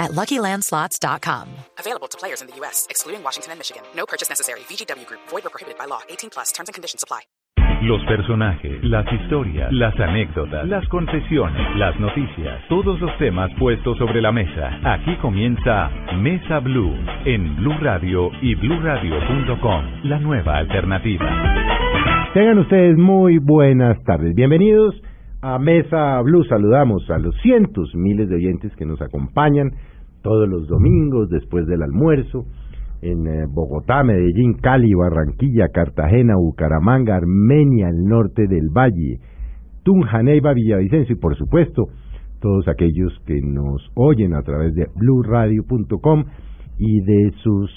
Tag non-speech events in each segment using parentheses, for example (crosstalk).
at LuckyLandSlots.com. Available to players in the U.S., excluding Washington and Michigan. No purchase necessary. VGW Group. Void or prohibited by law. 18 plus. Terms and conditions apply. Los personajes, las historias, las anécdotas, las confesiones, las noticias, todos los temas puestos sobre la mesa. Aquí comienza Mesa Blue en Blue Radio y BlueRadio.com, la nueva alternativa. Tengan ustedes muy buenas tardes. Bienvenidos a Mesa Blue. Saludamos a los cientos, miles de oyentes que nos acompañan todos los domingos después del almuerzo en eh, Bogotá, Medellín, Cali, Barranquilla, Cartagena, Bucaramanga, Armenia, el norte del Valle, Tunja, Neiva, Villavicencio y por supuesto todos aquellos que nos oyen a través de bluradio.com y de sus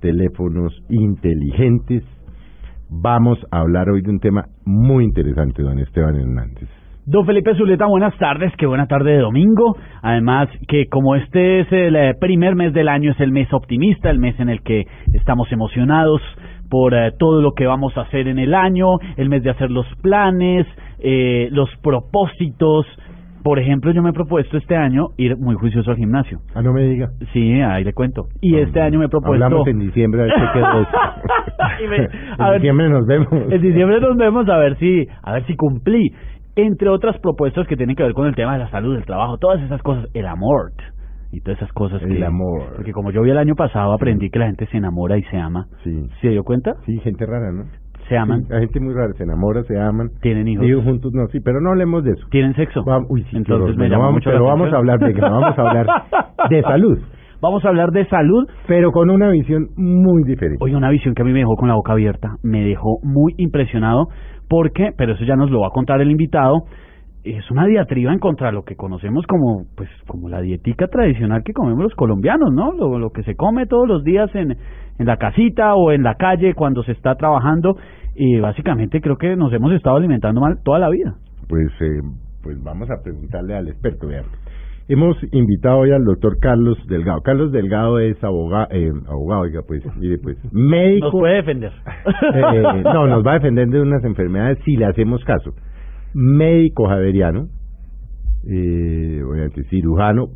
teléfonos inteligentes. Vamos a hablar hoy de un tema muy interesante, don Esteban Hernández. Don Felipe Zuleta, buenas tardes, qué buena tarde de domingo. Además que como este es el eh, primer mes del año, es el mes optimista, el mes en el que estamos emocionados por eh, todo lo que vamos a hacer en el año, el mes de hacer los planes, eh, los propósitos. Por ejemplo, yo me he propuesto este año ir muy juicioso al gimnasio. Ah, no me diga. Sí, ahí le cuento. Y este año me he propuesto... Hablamos en diciembre, a ver qué quedó (laughs) (laughs) me- en ver- diciembre nos vemos. En diciembre nos vemos a ver si, a ver si cumplí. Entre otras propuestas que tienen que ver con el tema de la salud, el trabajo, todas esas cosas, el amor y todas esas cosas. El que- amor. Porque como yo vi el año pasado, aprendí que la gente se enamora y se ama. Sí, ¿Se dio cuenta? sí, gente rara, ¿no? Se aman, Sí, hay gente muy rara, se enamora, se aman. tienen hijos, Viven juntos, no, sí, pero no hablemos de eso. tienen sexo. Uy, sí, Entonces me llamó vamos, mucho pero la vamos a hablar de vamos a hablar (laughs) de salud, Vamos a hablar de salud. pero con una visión muy diferente. Hoy una visión que a mí me dejó con la boca abierta, me dejó muy impresionado porque, pero eso ya nos lo va a contar el invitado, es una diatriba en contra lo que conocemos como pues como la dietica tradicional que comemos los colombianos, ¿no? Lo, lo que se come todos los días en, en la casita o en la calle cuando se está trabajando y básicamente creo que nos hemos estado alimentando mal toda la vida. Pues, eh, pues vamos a preguntarle al experto. Vean. Hemos invitado hoy al doctor Carlos Delgado. Carlos Delgado es aboga- eh, abogado, oiga, pues, mire, pues, (laughs) médico. Nos puede defender. (laughs) Eh, no, nos va a defender de unas enfermedades si le hacemos caso. Médico javeriano, eh, obviamente cirujano,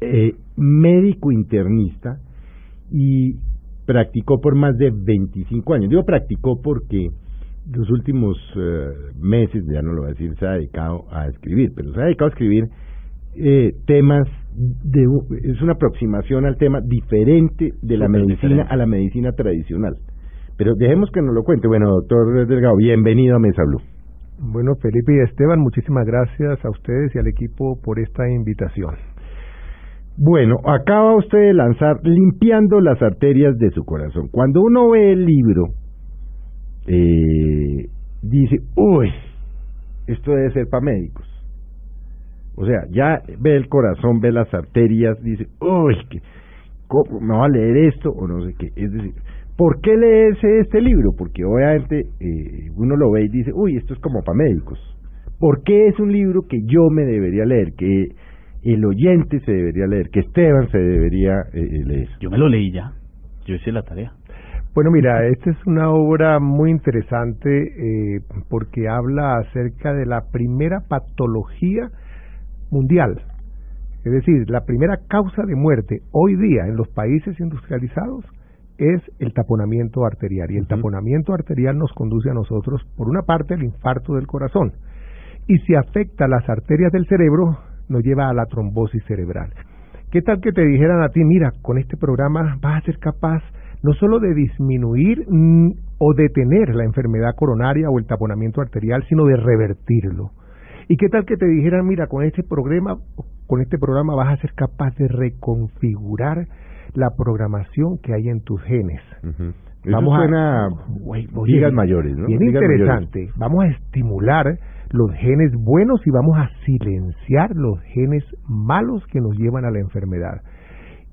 eh, médico internista y practicó por más de 25 años. Digo practicó porque los últimos eh, meses, ya no lo voy a decir, se ha dedicado a escribir, pero se ha dedicado a escribir eh, temas de es una aproximación al tema diferente de la medicina diferente. a la medicina tradicional. Pero dejemos que nos lo cuente. Bueno, doctor Delgado, bienvenido a Mesa Blue. Bueno, Felipe y Esteban, muchísimas gracias a ustedes y al equipo por esta invitación. Bueno, acaba usted de lanzar Limpiando las arterias de su corazón. Cuando uno ve el libro, eh, dice, uy, esto debe ser para médicos. O sea, ya ve el corazón, ve las arterias, dice, uy, que, ¿cómo me va a leer esto o no sé qué? Es decir, ¿por qué leerse este libro? Porque obviamente eh, uno lo ve y dice, uy, esto es como para médicos. ¿Por qué es un libro que yo me debería leer, que el oyente se debería leer, que Esteban se debería eh, eh, leer? Yo me lo leí ya. Yo hice la tarea. Bueno, mira, esta es una obra muy interesante eh, porque habla acerca de la primera patología mundial. Es decir, la primera causa de muerte hoy día en los países industrializados es el taponamiento arterial. Y el taponamiento arterial nos conduce a nosotros, por una parte, el infarto del corazón. Y si afecta las arterias del cerebro, nos lleva a la trombosis cerebral. ¿Qué tal que te dijeran a ti, mira, con este programa vas a ser capaz no solo de disminuir o detener la enfermedad coronaria o el taponamiento arterial, sino de revertirlo? ¿Y qué tal que te dijeran, mira, con este programa, con este programa vas a ser capaz de reconfigurar la programación que hay en tus genes? Eso Vamos a- suena oye, ligas mayores, ¿no? Bien Ligas mayores. interesante. Vamos a estimular los genes buenos y vamos a silenciar los genes malos que nos llevan a la enfermedad.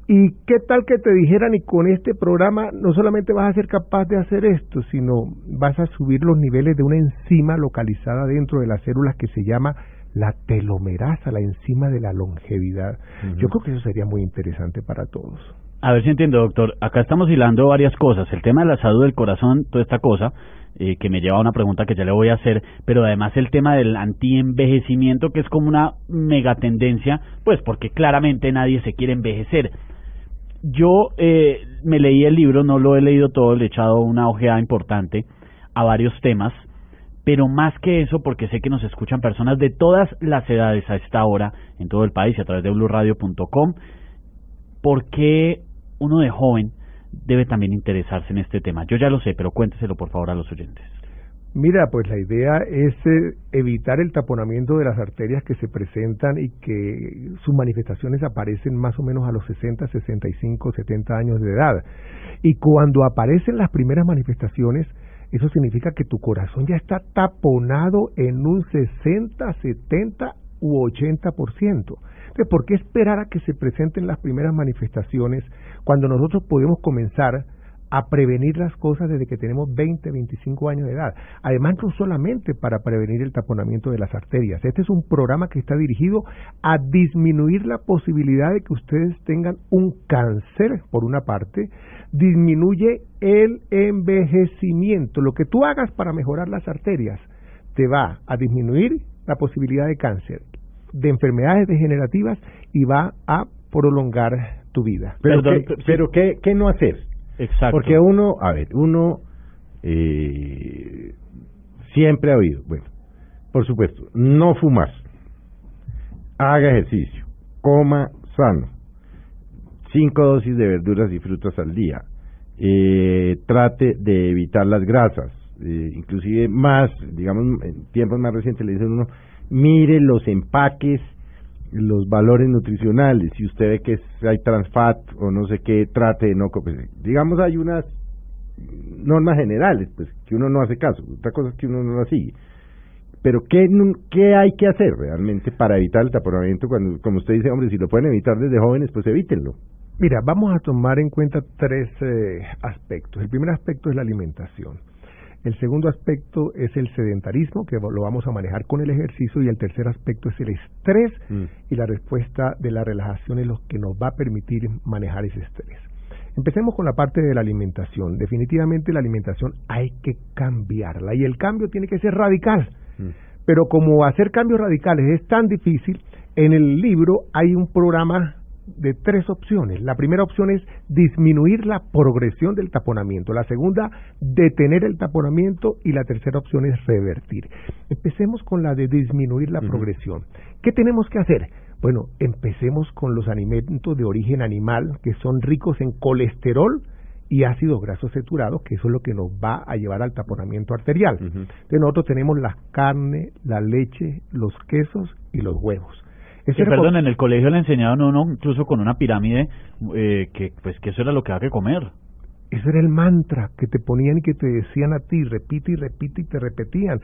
¿Y qué tal que te dijeran y con este programa no solamente vas a ser capaz de hacer esto, sino vas a subir los niveles de una enzima localizada dentro de las células que se llama la telomerasa, la enzima de la longevidad? Yo creo que eso sería muy interesante para todos. A ver si entiendo, doctor. Acá estamos hilando varias cosas. El tema de la salud del corazón, toda esta cosa, eh, que me lleva a una pregunta que ya le voy a hacer, pero además el tema del antienvejecimiento, que es como una megatendencia, pues porque claramente nadie se quiere envejecer. Yo eh, me leí el libro, no lo he leído todo, le he echado una ojeada importante a varios temas, pero más que eso, porque sé que nos escuchan personas de todas las edades a esta hora en todo el país y a través de blueradio.com, ¿por qué uno de joven debe también interesarse en este tema? Yo ya lo sé, pero cuénteselo por favor a los oyentes. Mira, pues la idea es eh, evitar el taponamiento de las arterias que se presentan y que sus manifestaciones aparecen más o menos a los 60, 65, 70 años de edad. Y cuando aparecen las primeras manifestaciones, eso significa que tu corazón ya está taponado en un 60, 70 u 80%. ¿por qué esperar a que se presenten las primeras manifestaciones cuando nosotros podemos comenzar a prevenir las cosas desde que tenemos 20, 25 años de edad? Además, no solamente para prevenir el taponamiento de las arterias. Este es un programa que está dirigido a disminuir la posibilidad de que ustedes tengan un cáncer, por una parte, disminuye el envejecimiento. Lo que tú hagas para mejorar las arterias te va a disminuir la posibilidad de cáncer de enfermedades degenerativas y va a prolongar tu vida. Pero, ¿qué, pero ¿qué, ¿qué, no hacer? Exacto. Porque uno, a ver, uno eh, siempre ha oído, bueno, por supuesto, no fumar, haga ejercicio, coma sano, cinco dosis de verduras y frutas al día, eh, trate de evitar las grasas, eh, inclusive más, digamos, en tiempos más recientes le dicen uno, mire los empaques, los valores nutricionales, si usted ve que hay transfat o no sé qué, trate de no comer. Digamos, hay unas normas generales, pues, que uno no hace caso, otra cosa es que uno no las sigue. Pero, ¿qué, ¿qué hay que hacer realmente para evitar el taponamiento? Cuando, como usted dice, hombre, si lo pueden evitar desde jóvenes, pues evítenlo. Mira, vamos a tomar en cuenta tres eh, aspectos. El primer aspecto es la alimentación. El segundo aspecto es el sedentarismo, que lo vamos a manejar con el ejercicio, y el tercer aspecto es el estrés, mm. y la respuesta de la relajación es lo que nos va a permitir manejar ese estrés. Empecemos con la parte de la alimentación. Definitivamente la alimentación hay que cambiarla, y el cambio tiene que ser radical. Mm. Pero como hacer cambios radicales es tan difícil, en el libro hay un programa de tres opciones. La primera opción es disminuir la progresión del taponamiento, la segunda, detener el taponamiento y la tercera opción es revertir. Empecemos con la de disminuir la progresión. ¿Qué tenemos que hacer? Bueno, empecemos con los alimentos de origen animal que son ricos en colesterol y ácidos grasos saturados, que eso es lo que nos va a llevar al taponamiento arterial. Entonces nosotros tenemos la carne, la leche, los quesos y los huevos perdón, en el colegio le enseñaban a uno incluso con una pirámide eh, que pues que eso era lo que había que comer. Ese era el mantra que te ponían y que te decían a ti, repite y repite y te repetían.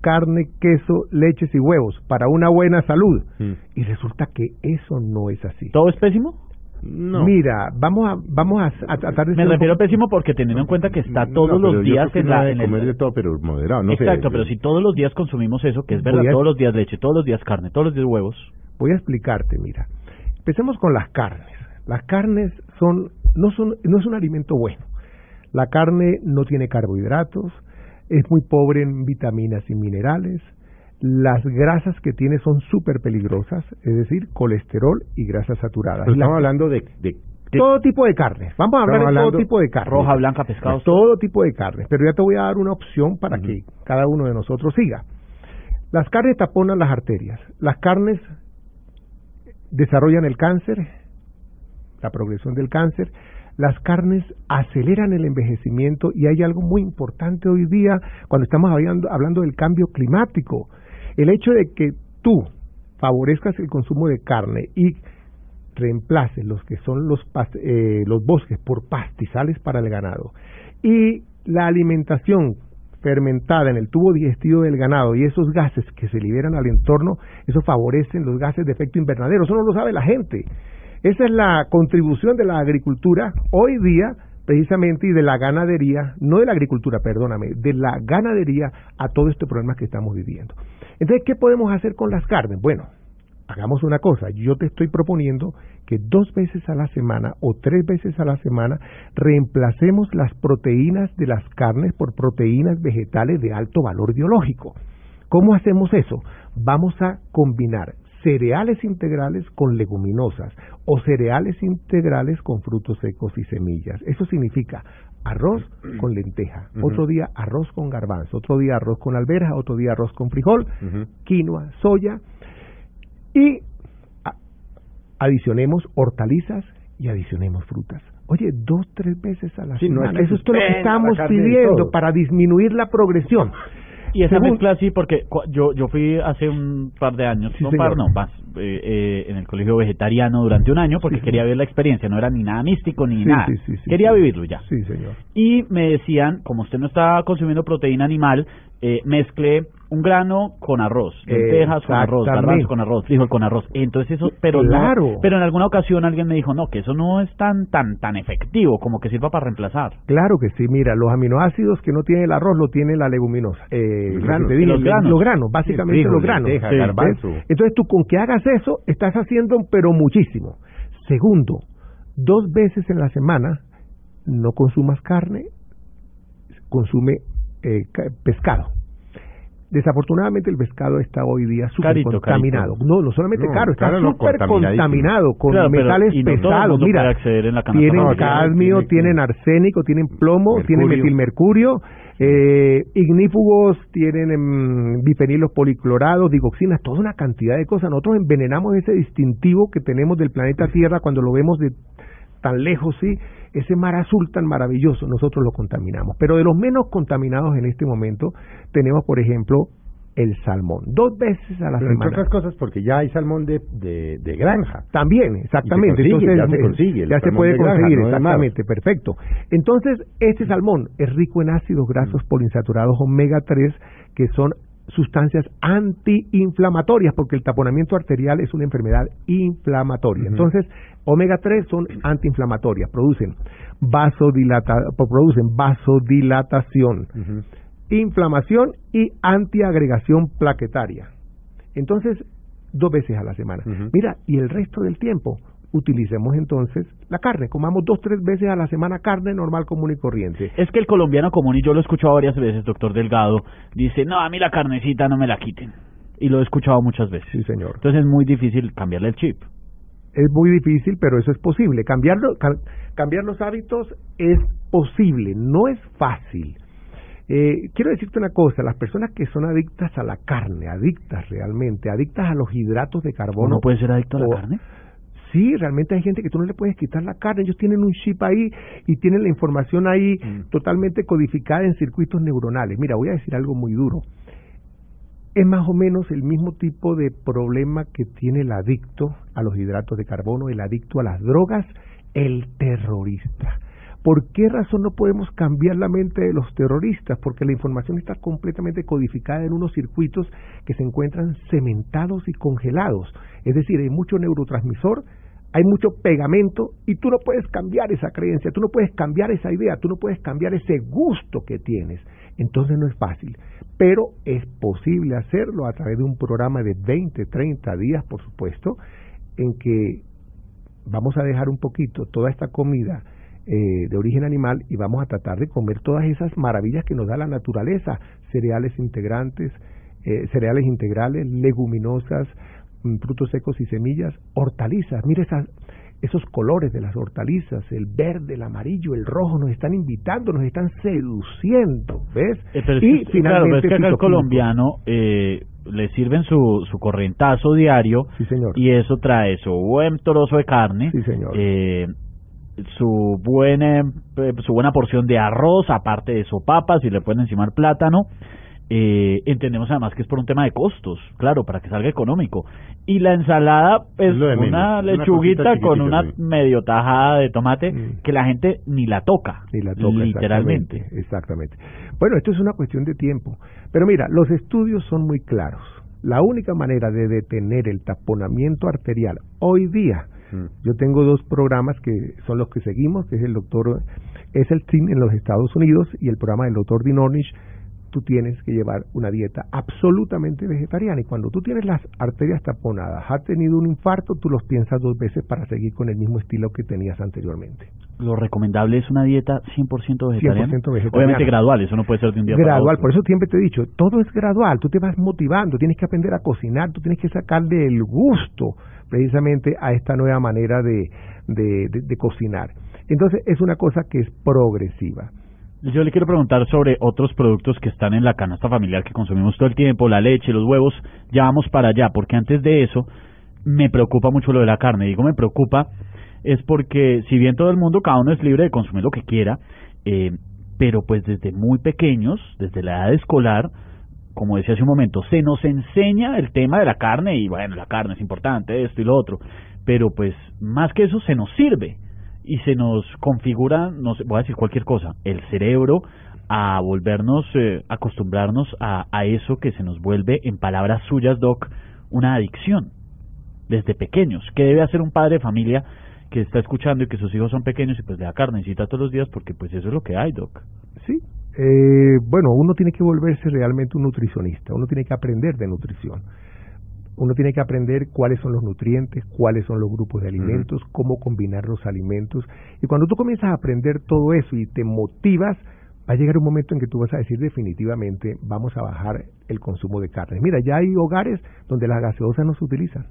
Carne, queso, leches y huevos para una buena salud. Mm. Y resulta que eso no es así. ¿Todo es pésimo? No. Mira, vamos a vamos a, tratar de Me refiero pésimo porque teniendo en cuenta que está todos los días en la en comer de todo pero moderado, no Exacto, pero si todos los días consumimos eso, que es verdad, todos los días leche, todos los días carne, todos los días huevos. Voy a explicarte, mira. Empecemos con las carnes. Las carnes son no son no es un alimento bueno. La carne no tiene carbohidratos, es muy pobre en vitaminas y minerales. Las grasas que tiene son súper peligrosas, es decir, colesterol y grasas saturadas. estamos hablando de, todo tipo de carnes. Vamos a hablar de todo tipo de carnes. Roja, blanca, pescado. Todo tipo de carnes. Pero ya te voy a dar una opción para que cada uno de nosotros siga. Las carnes taponan las arterias. Las carnes desarrollan el cáncer, la progresión del cáncer, las carnes aceleran el envejecimiento y hay algo muy importante hoy día cuando estamos hablando, hablando del cambio climático. El hecho de que tú favorezcas el consumo de carne y reemplaces los que son los, eh, los bosques por pastizales para el ganado y la alimentación fermentada en el tubo digestivo del ganado y esos gases que se liberan al entorno, eso favorecen los gases de efecto invernadero. Eso no lo sabe la gente. Esa es la contribución de la agricultura hoy día precisamente y de la ganadería, no de la agricultura, perdóname, de la ganadería a todo este problema que estamos viviendo. Entonces, ¿qué podemos hacer con las carnes? Bueno, hagamos una cosa, yo te estoy proponiendo que dos veces a la semana o tres veces a la semana reemplacemos las proteínas de las carnes por proteínas vegetales de alto valor biológico. ¿Cómo hacemos eso? Vamos a combinar cereales integrales con leguminosas o cereales integrales con frutos secos y semillas. Eso significa arroz con lenteja, otro día arroz con garbanzo, otro día arroz con alberja, otro día arroz con frijol, quinoa, soya y adicionemos hortalizas y adicionemos frutas. Oye, dos, tres veces a la semana. Eso es todo lo que estamos pidiendo para disminuir la progresión. Y esa mezcla sí, porque yo yo fui hace un par de años, no par, no, más, eh, eh, en el colegio vegetariano durante un año porque quería ver la experiencia, no era ni nada místico ni nada, quería vivirlo ya. Sí, señor. Y me decían, como usted no está consumiendo proteína animal, eh, mezcle un grano con arroz, lentejas con arroz, garbanzo con arroz, frijol con arroz. Entonces eso, pero claro. pero en alguna ocasión alguien me dijo, no, que eso no es tan tan tan efectivo como que sirva para reemplazar. Claro que sí, mira, los aminoácidos que no tiene el arroz lo tiene la leguminosa. Eh, los, granos, los, granos. básicamente los granos. Entonces tú con que hagas eso, estás haciendo pero muchísimo. Segundo, dos veces en la semana no consumas carne, consume eh, pescado Desafortunadamente el pescado está hoy día súper contaminado. No, no solamente caro, está súper contaminado con metales pesados. Mira, tienen cadmio, tienen arsénico, tienen plomo, tienen metilmercurio, eh, ignífugos, tienen em, bifenilos policlorados, digoxinas, toda una cantidad de cosas. Nosotros envenenamos ese distintivo que tenemos del planeta Tierra cuando lo vemos de tan lejos, sí, ese mar azul tan maravilloso, nosotros lo contaminamos. Pero de los menos contaminados en este momento tenemos, por ejemplo, el salmón, dos veces a la semana. Entre otras cosas porque ya hay salmón de, de, granja. También, exactamente. Entonces, ya se consigue. Ya se puede conseguir, exactamente, perfecto. Entonces, este salmón es rico en ácidos grasos mm. poliinsaturados omega 3 que son sustancias antiinflamatorias, porque el taponamiento arterial es una enfermedad inflamatoria. Entonces, omega 3 son antiinflamatorias, producen vasodilata, producen vasodilatación, inflamación y antiagregación plaquetaria. Entonces, dos veces a la semana. Mira, y el resto del tiempo utilicemos entonces la carne, comamos dos, tres veces a la semana carne normal, común y corriente. Es que el colombiano común, y yo lo he escuchado varias veces, doctor Delgado, dice, no, a mí la carnecita no me la quiten. Y lo he escuchado muchas veces. Sí, señor. Entonces es muy difícil cambiarle el chip. Es muy difícil, pero eso es posible. Cambiarlo, cambiar los hábitos es posible, no es fácil. Eh, quiero decirte una cosa, las personas que son adictas a la carne, adictas realmente, adictas a los hidratos de carbono. ¿No puede ser adicto a la carne? Sí, realmente hay gente que tú no le puedes quitar la carne, ellos tienen un chip ahí y tienen la información ahí mm. totalmente codificada en circuitos neuronales. Mira, voy a decir algo muy duro. Es más o menos el mismo tipo de problema que tiene el adicto a los hidratos de carbono, el adicto a las drogas, el terrorista. ¿Por qué razón no podemos cambiar la mente de los terroristas? Porque la información está completamente codificada en unos circuitos que se encuentran cementados y congelados. Es decir, hay mucho neurotransmisor, hay mucho pegamento y tú no puedes cambiar esa creencia, tú no puedes cambiar esa idea, tú no puedes cambiar ese gusto que tienes. Entonces no es fácil, pero es posible hacerlo a través de un programa de 20, 30 días, por supuesto, en que vamos a dejar un poquito toda esta comida eh, de origen animal y vamos a tratar de comer todas esas maravillas que nos da la naturaleza, cereales integrantes, eh, cereales integrales, leguminosas, mm, frutos secos y semillas, hortalizas. Mire esas, esos colores de las hortalizas, el verde, el amarillo, el rojo, nos están invitando, nos están seduciendo, ¿ves? Eh, y finalmente claro, que el colombiano eh, le sirven su, su corrientazo diario sí, señor. y eso trae su buen trozo de carne, sí, señor. Eh, su buena eh, su buena porción de arroz aparte de sopapas y le pueden encimar plátano. Eh, entendemos además que es por un tema de costos claro para que salga económico. Y la ensalada es una lechuguita con una medio tajada de tomate mm. que la gente ni la toca ni la toca literalmente. exactamente, exactamente. Bueno esto es una cuestión de tiempo. Pero mira los estudios son muy claros. La única manera de detener el taponamiento arterial hoy día Mm. Yo tengo dos programas que son los que seguimos, que es el doctor, es el team en los Estados Unidos y el programa del doctor Dinornish tú tienes que llevar una dieta absolutamente vegetariana y cuando tú tienes las arterias taponadas, has tenido un infarto, tú los piensas dos veces para seguir con el mismo estilo que tenías anteriormente. Lo recomendable es una dieta 100% vegetariana. 100% vegetariana. Obviamente gradual, eso no puede ser de un día gradual, para otro. por eso siempre te he dicho, todo es gradual, tú te vas motivando, tienes que aprender a cocinar, tú tienes que sacarle el gusto precisamente a esta nueva manera de, de, de cocinar. Entonces es una cosa que es progresiva. Yo le quiero preguntar sobre otros productos que están en la canasta familiar que consumimos todo el tiempo, la leche, los huevos, ya vamos para allá, porque antes de eso me preocupa mucho lo de la carne. Digo, me preocupa es porque si bien todo el mundo, cada uno es libre de consumir lo que quiera, eh, pero pues desde muy pequeños, desde la edad escolar, como decía hace un momento, se nos enseña el tema de la carne y bueno, la carne es importante, esto y lo otro, pero pues más que eso se nos sirve y se nos configura, no sé, voy a decir cualquier cosa, el cerebro a volvernos, eh, acostumbrarnos a, eso que se nos vuelve, en palabras suyas, Doc, una adicción desde pequeños. ¿Qué debe hacer un padre de familia que está escuchando y que sus hijos son pequeños y pues le da carnecita todos los días porque pues eso es lo que hay, Doc? Sí, eh, bueno, uno tiene que volverse realmente un nutricionista, uno tiene que aprender de nutrición uno tiene que aprender cuáles son los nutrientes, cuáles son los grupos de alimentos, cómo combinar los alimentos. Y cuando tú comienzas a aprender todo eso y te motivas, va a llegar un momento en que tú vas a decir definitivamente vamos a bajar el consumo de carne. Mira, ya hay hogares donde las gaseosas no se utilizan,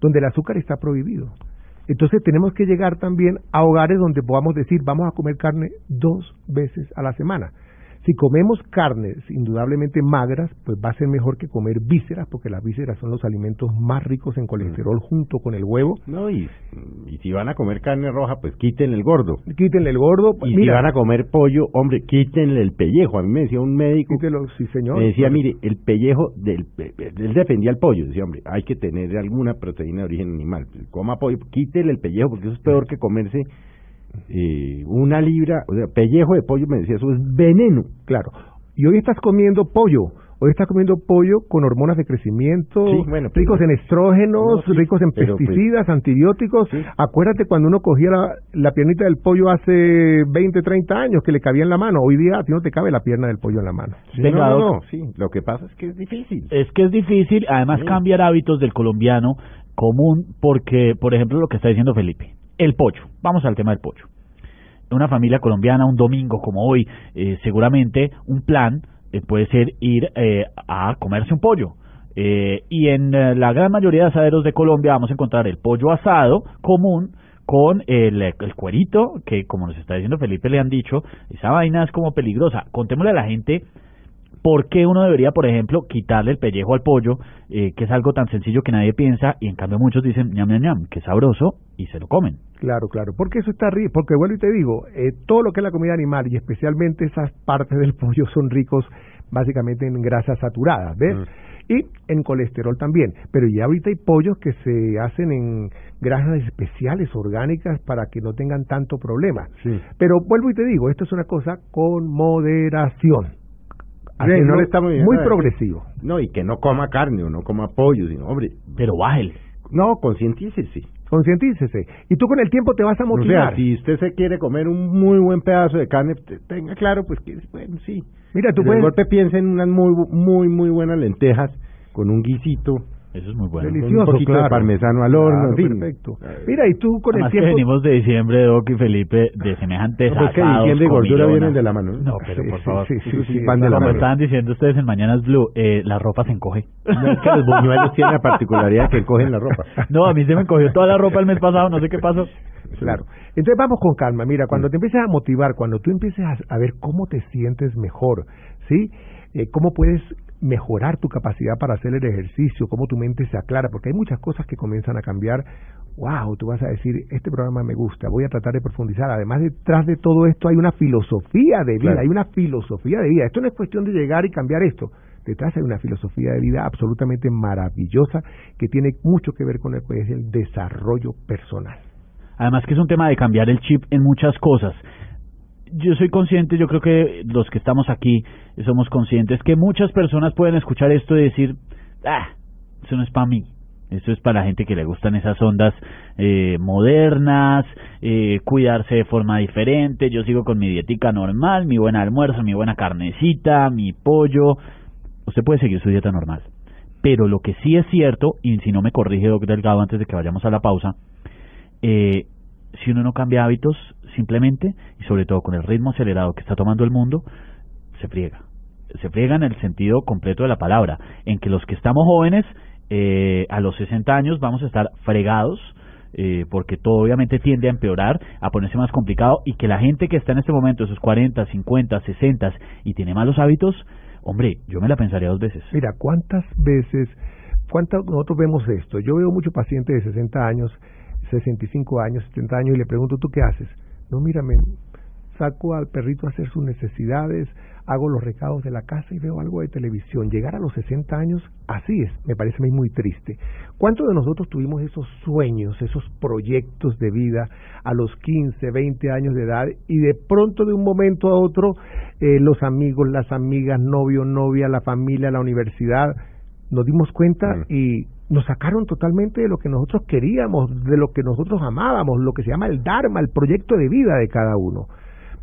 donde el azúcar está prohibido. Entonces tenemos que llegar también a hogares donde podamos decir vamos a comer carne dos veces a la semana. Si comemos carnes indudablemente magras, pues va a ser mejor que comer vísceras, porque las vísceras son los alimentos más ricos en colesterol Mm. junto con el huevo. No, y, y si van a comer carne roja, pues quítenle el gordo. Quítenle el gordo. Y si mira, van a comer pollo, hombre, quítenle el pellejo. A mí me decía un médico, quítelo, sí señor. me decía, mire, el pellejo, del, él defendía el pollo. Decía, hombre, hay que tener alguna proteína de origen animal. Coma pollo, quítele el pellejo, porque eso es peor que comerse eh, una libra, o sea, pellejo de pollo, me decía, eso es veneno. Claro. Y hoy estás comiendo pollo. Hoy estás comiendo pollo con hormonas de crecimiento, Sí, bueno, pero- ricos en estrógenos, No, sí, ricos en pero, pues, pesticidas, antibióticos. Sí. Acuérdate cuando uno cogía la, la piernita del pollo hace 20, 30 años que le cabía en la mano. Hoy día a ti no te cabe la pierna del pollo en la mano. Sí, Venga, no, no, sí, lo que pasa es que es difícil. Es que es difícil, además Sí. cambiar hábitos del colombiano común, porque, por ejemplo, lo que está diciendo Felipe, el pollo. Vamos al tema del pollo. Una familia colombiana, un domingo como hoy, eh, seguramente un plan eh, puede ser ir eh, a comerse un pollo. Eh, y en la gran mayoría de asaderos de Colombia vamos a encontrar el pollo asado común con el, el cuerito, que como nos está diciendo Felipe, le han dicho, esa vaina es como peligrosa. Contémosle a la gente ¿Por qué uno debería, por ejemplo, quitarle el pellejo al pollo, eh, que es algo tan sencillo que nadie piensa, y en cambio muchos dicen, ñam, ñam, ñam, que sabroso, y se lo comen? Claro, claro, porque eso está rico, porque vuelvo y te digo, eh, todo lo que es la comida animal y especialmente esas partes del pollo son ricos básicamente en grasas saturadas, ¿ves? Y en colesterol también, pero ya ahorita hay pollos que se hacen en grasas especiales orgánicas para que no tengan tanto problema. Sí. Pero vuelvo y te digo, esto es una cosa con moderación. Bien, no le muy progresivo. No, y que no coma carne o no coma pollo, sino, hombre, Pero bájele. no, concientícese. Concientícese. Y tú con el tiempo te vas a O motivar. sea, si usted se quiere comer un muy buen pedazo de carne, te- tenga claro, pues que, bueno, sí. Mira, tú Pero de puedes... golpe piensa en unas muy, muy, muy buenas lentejas con un guisito, Eso es muy bueno. Delicioso. Un poquito de claro. parmesano al horno, Claro. Perfecto. Eh, Mira, y tú con Además el que tiempo... venimos de diciembre, Doc y Felipe, de semejantes No, pues que asados, diciembre y gordura vienen de la mano. No, pero por favor. sí, sí, van de la Como mano. estaban diciendo ustedes en Mañanas Blue, eh, la ropa se encoge. (laughs) No, es que los buñuelos tienen la particularidad que cogen la ropa. (laughs) No, a mí se me encogió toda la ropa el mes pasado, no sé qué pasó. Claro. Entonces vamos con calma. Mira, cuando te empieces a motivar, cuando tú empieces a, a ver cómo te sientes mejor, ¿sí? Eh, cómo puedes mejorar tu capacidad para hacer el ejercicio, cómo tu mente se aclara, porque hay muchas cosas que comienzan a cambiar. Wow, tú vas a decir, este programa me gusta, voy a tratar de profundizar. Además, detrás de todo esto hay una filosofía de vida, Claro. hay una filosofía de vida. Esto no es cuestión de llegar y cambiar esto. Detrás hay una filosofía de vida absolutamente maravillosa que tiene mucho que ver con el, pues, el desarrollo personal. Además que es un tema de cambiar el chip en muchas cosas. Yo soy consciente, yo creo que los que estamos aquí somos conscientes que muchas personas pueden escuchar esto y decir, ah, eso no es para mí. Esto es para la gente que le gustan esas ondas eh, modernas, eh, cuidarse de forma diferente. Yo sigo con mi dietica normal, mi buen almuerzo, mi buena carnecita, mi pollo. Usted puede seguir su dieta normal. Pero lo que sí es cierto, y si no me corrige Doc Delgado antes de que vayamos a la pausa, eh, si uno no cambia hábitos simplemente, y sobre todo con el ritmo acelerado que está tomando el mundo, se friega. Se friega en el sentido completo de la palabra, en que los que estamos jóvenes, eh, a los 60 años vamos a estar fregados, eh, porque todo obviamente tiende a empeorar, a ponerse más complicado, y que la gente que está en este momento, esos 40, 50, 60, y tiene malos hábitos, hombre, yo me la pensaría dos veces. Mira, ¿cuántas veces, cuántas nosotros vemos esto? Yo veo muchos pacientes de 60 años, 65 años, 70 años, y le pregunto, ¿tú qué haces? No, mírame, saco al perrito a hacer sus necesidades, hago los recados de la casa y veo algo de televisión. Llegar a los 60 años, así es, me parece a mí muy triste. ¿Cuántos de nosotros tuvimos esos sueños, esos proyectos de vida a los 15, 20 años de edad y de pronto de un momento a otro eh, los amigos, las amigas, novio, novia, la familia, la universidad, nos dimos cuenta Mm. y nos sacaron totalmente de lo que nosotros queríamos, de lo que nosotros amábamos, lo que se llama el Dharma, el proyecto de vida de cada uno.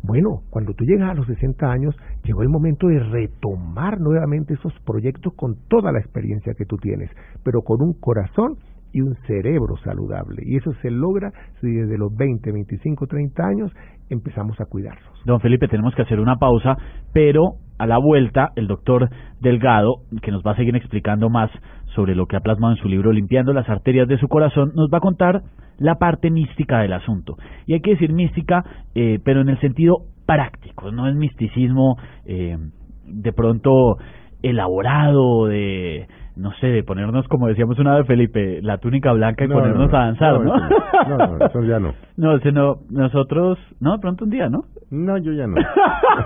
Bueno, cuando tú llegas a los 60 años, llegó el momento de retomar nuevamente esos proyectos con toda la experiencia que tú tienes, pero con un corazón y un cerebro saludable. Y eso se logra si desde los 20, 25, 30 años empezamos a cuidarnos. Don Felipe, tenemos que hacer una pausa, pero a la vuelta el doctor Delgado, que nos va a seguir explicando más sobre lo que ha plasmado en su libro Limpiando las arterias de su corazón, nos va a contar la parte mística del asunto. Y hay que decir mística, eh, pero en el sentido práctico, no es misticismo eh, de pronto elaborado, de no sé, de ponernos, como decíamos una vez Felipe, la túnica blanca y No, ponernos no, a danzar, ¿no? no, eso no, no, eso ya no. No, ese no, (laughs) nosotros, no, de pronto un día, ¿no? No, yo ya no.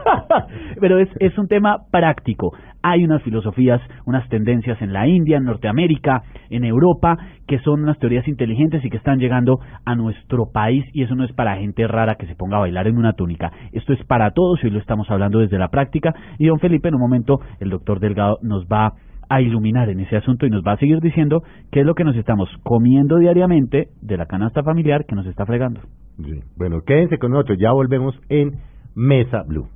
(laughs) Pero es, es un tema práctico. Hay unas filosofías, unas tendencias en la India, en Norteamérica, en Europa, que son unas teorías inteligentes y que están llegando a nuestro país y eso no es para gente rara que se ponga a bailar en una túnica. Esto es para todos y hoy lo estamos hablando desde la práctica y don Felipe en un momento, el doctor Delgado nos va a iluminar en ese asunto y nos va a seguir diciendo qué es lo que nos estamos comiendo diariamente de la canasta familiar que nos está fregando. Sí. Bueno, quédense con nosotros, ya volvemos en Mesa Blue.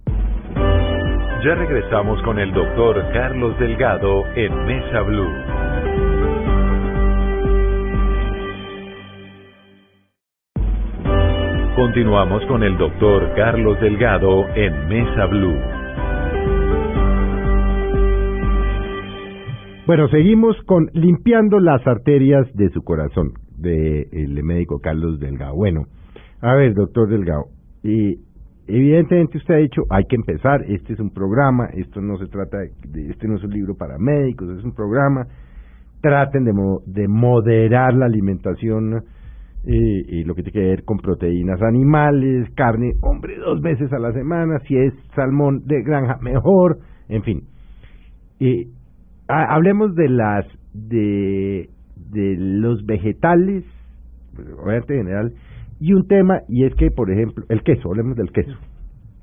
Ya regresamos con el doctor Carlos Delgado en Mesa Blue. Continuamos con el doctor Carlos Delgado en Mesa Blue. Bueno, seguimos con limpiando las arterias de su corazón, de el médico Carlos Delgado. Bueno, a ver, doctor Delgado, y evidentemente usted ha dicho, hay que empezar, este es un programa, esto no se trata de, este no es un libro para médicos, es un programa, traten de, de moderar la alimentación eh, y lo que tiene que ver con proteínas animales, carne, hombre, dos veces a la semana, si es salmón de granja, mejor, en fin. Eh, ha- hablemos de las de de los vegetales pues, obviamente en general y un tema y es que por ejemplo el queso hablemos del queso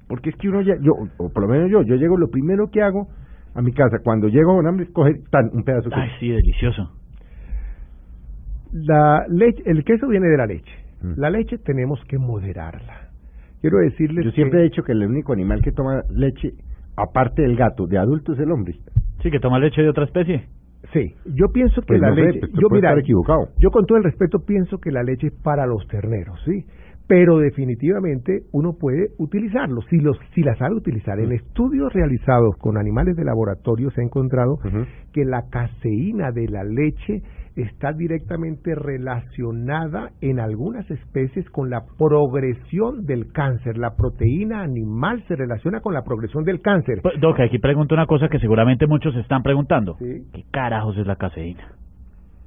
porque es que uno ya yo o por lo menos yo yo llego lo primero que hago a mi casa cuando llego con hambre es coger tan un pedazo de Ay, queso sí, delicioso. La leche, el queso viene de la leche. Mm. La leche tenemos que moderarla. Quiero decirles yo siempre he dicho que el único animal que toma leche aparte del gato de adulto es el hombre Sí, que toma leche de otra especie. Sí, yo pienso que Pues la no leche, yo mira, estar equivocado. yo con todo el respeto pienso que la leche es para los terneros, sí, pero definitivamente uno puede utilizarlo si los si la sabe utilizar. En estudios realizados con animales de laboratorio se ha encontrado que la caseína de la leche está directamente relacionada en algunas especies con la progresión del cáncer. La proteína animal se relaciona con la progresión del cáncer. Pues, Doc, aquí pregunto una cosa que seguramente muchos se están preguntando. Sí. ¿Qué carajos es la caseína?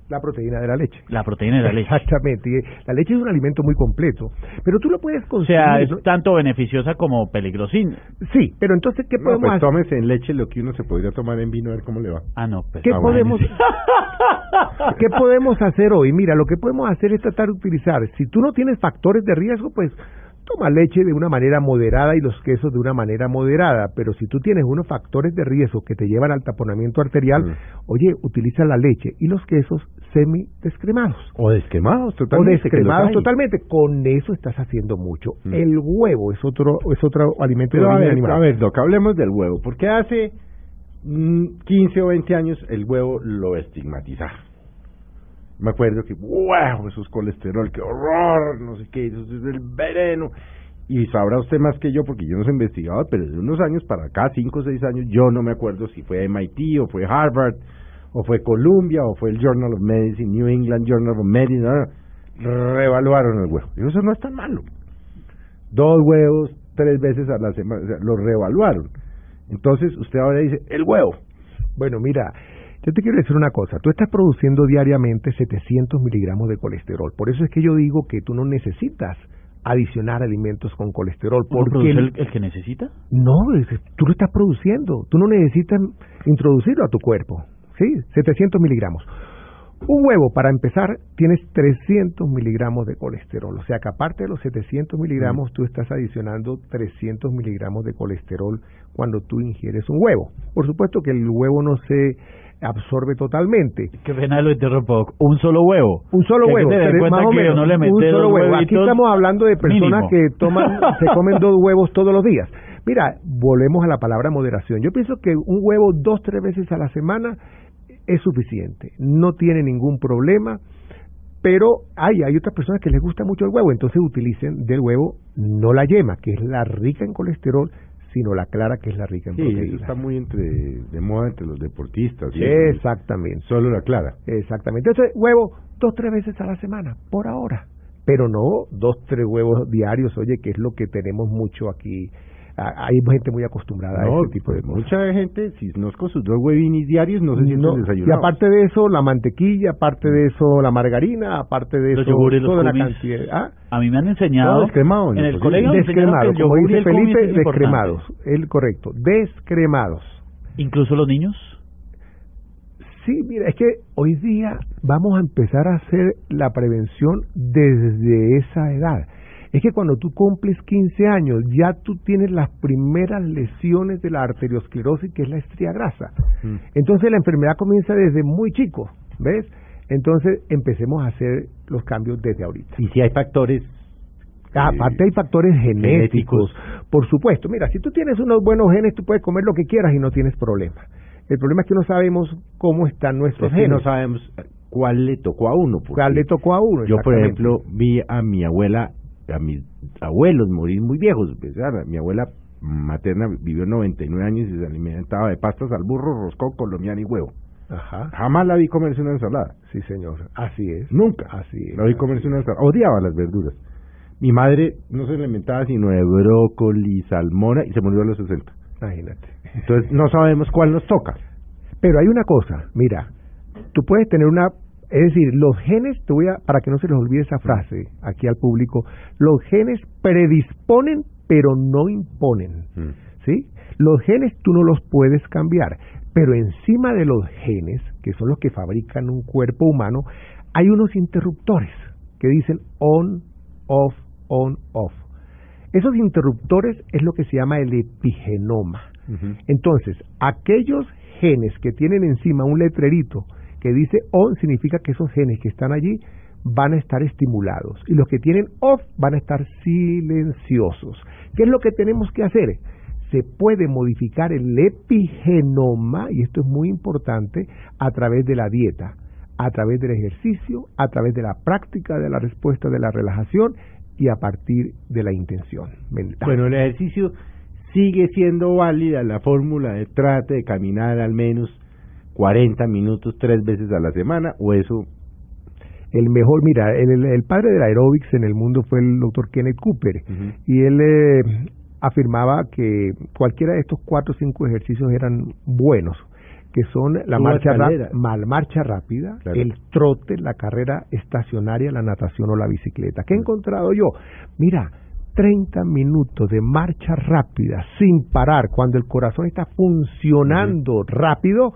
La proteína de la leche. La proteína de la leche. Exactamente. La leche es un alimento muy completo, pero tú lo puedes O consumir. sea, es ¿no? tanto beneficiosa como peligrosina. Sí, pero entonces, ¿qué No, podemos pues hacer? tómese en leche lo que uno se podría tomar en vino a ver cómo le va Ah, no, pues. ¿Qué ah, podemos. (laughs) ¿Qué podemos hacer hoy? Mira, lo que podemos hacer es tratar de utilizar, si tú no tienes factores de riesgo, pues toma leche de una manera moderada y los quesos de una manera moderada, pero si tú tienes unos factores de riesgo que te llevan al taponamiento arterial, Mm. oye, utiliza la leche y los quesos semi descremados. O descremados O totalmente. los descremados totalmente, con eso estás haciendo mucho. Mm. El huevo es otro es otro alimento Pero de a origen ver, animal. a ver, Doc, hablemos del huevo. Porque hace mm, 15 o 20 años el huevo lo estigmatizaba. Me acuerdo que, wow, eso es colesterol, qué horror, no sé qué, eso es el veneno. Y sabrá usted más que yo, porque yo no soy investigador, pero de unos años para acá, 5 o 6 años, yo no me acuerdo si fue MIT o fue Harvard o fue Columbia o fue el Journal of Medicine, New England Journal of Medicine, ah, reevaluaron el huevo. Digo, eso no es tan malo. Dos huevos, tres veces a la semana, o sea, lo reevaluaron. Entonces usted ahora dice, el huevo. Bueno, mira, yo te quiero decir una cosa. Tú estás produciendo diariamente 700 miligramos de colesterol. Por eso es que yo digo que tú no necesitas adicionar alimentos con colesterol. ¿Uno Porque el- el, el que necesita? No, es- tú lo estás produciendo. Tú no necesitas introducirlo a tu cuerpo. ¿Sí? 700 miligramos. Un huevo, para empezar, tienes 300 miligramos de colesterol. O sea que aparte de los 700 miligramos, tú estás adicionando 300 miligramos de colesterol cuando tú ingieres un huevo. Por supuesto que el huevo no se absorbe totalmente. Qué pena lo interrumpo. Un solo huevo. Un solo huevo, tener en tres- cuenta más o que menos, uno le un solo huevo. Aquí estamos hablando de personas mínimo. que toman, (laughs) se comen dos huevos todos los días. Mira, volvemos a la palabra moderación. Yo pienso que un huevo dos, tres veces a la semana es suficiente. No tiene ningún problema. Pero hay, hay otras personas que les gusta mucho el huevo, entonces utilicen del huevo no la yema, que es la rica en colesterol, sino la clara, que es la rica en Sí, eso está muy entre, de moda entre los deportistas. ¿sí? Exactamente. Solo la clara. Exactamente. Entonces, huevo dos, tres veces a la semana, por ahora. Pero no dos, tres huevos diarios, oye, que es lo que tenemos mucho aquí. Hay gente muy acostumbrada No, a ese tipo de pues, cosas. mucha gente, si no es con sus dos huevinis diarios, no se sienten No, y desayunados. aparte de eso, la mantequilla, aparte de eso, la margarina, aparte de Los eso, yogures, toda la cantidad. ¿ah? A me han enseñado. No, descremado, en el pues, colegio me enseñaron que Descremado, el como y dice Felipe, descremados. El correcto, descremados. Incluso los niños. Sí, mira, es que hoy día vamos a empezar a hacer la prevención desde esa edad. Es que cuando tú cumples 15 años, ya tú tienes las primeras lesiones de la arteriosclerosis, que es la estría grasa. Mm. Entonces la enfermedad comienza desde muy chico, ¿ves? Entonces empecemos a hacer los cambios desde ahorita. Y si hay factores... Ah, eh, Aparte hay factores genéticos, genéticos. por supuesto. Mira, si tú tienes unos buenos genes, tú puedes comer lo que quieras y no tienes problema. El problema es que no sabemos cómo están nuestros es que genes. no sabemos cuál le tocó a uno. ¿Cuál le tocó a uno? Yo, por ejemplo, vi a mi abuela, a mis abuelos morir muy viejos. pues, Mi abuela materna vivió 99 años y se alimentaba de pastas al burro, roscón, colombiano y huevo. Ajá. Jamás la vi comerse una ensalada. Sí, señor. Así es. Nunca. Así es. La vi comerse una ensalada. Odiaba las verduras. Mi madre no se alimentaba sino de brócoli, salmona y se murió a los 60. Imagínate. Entonces no sabemos cuál nos toca. Pero hay una cosa, mira, tú puedes tener una, es decir, los genes, te voy a, para que no se les olvide esa frase aquí al público, los genes predisponen pero no imponen, ¿sí? Los genes tú no los puedes cambiar, pero encima de los genes, que son los que fabrican un cuerpo humano, hay unos interruptores que dicen on, off, on, off. Esos interruptores es lo que se llama el epigenoma. Entonces, aquellos genes que tienen encima un letrerito que dice on significa que esos genes que están allí van a estar estimulados y los que tienen off van a estar silenciosos. ¿Qué es lo que tenemos que hacer? Se puede modificar el epigenoma, y esto es muy importante, a través de la dieta, a través del ejercicio, a través de la práctica de la respuesta de la relajación y a partir de la intención mental. Bueno, el ejercicio sigue siendo válida la fórmula de trate de caminar al menos 40 minutos tres veces a la semana o eso el mejor, mira, el, padre del aeróbics en el mundo fue el doctor Kenneth Cooper y él eh, afirmaba que cualquiera de estos cuatro o cinco ejercicios eran buenos, que son la marcha, mal- marcha rápida, Claro. el trote, la carrera estacionaria, la natación o la bicicleta. ¿Qué he encontrado yo? Mira, 30 minutos de marcha rápida sin parar cuando el corazón está funcionando rápido,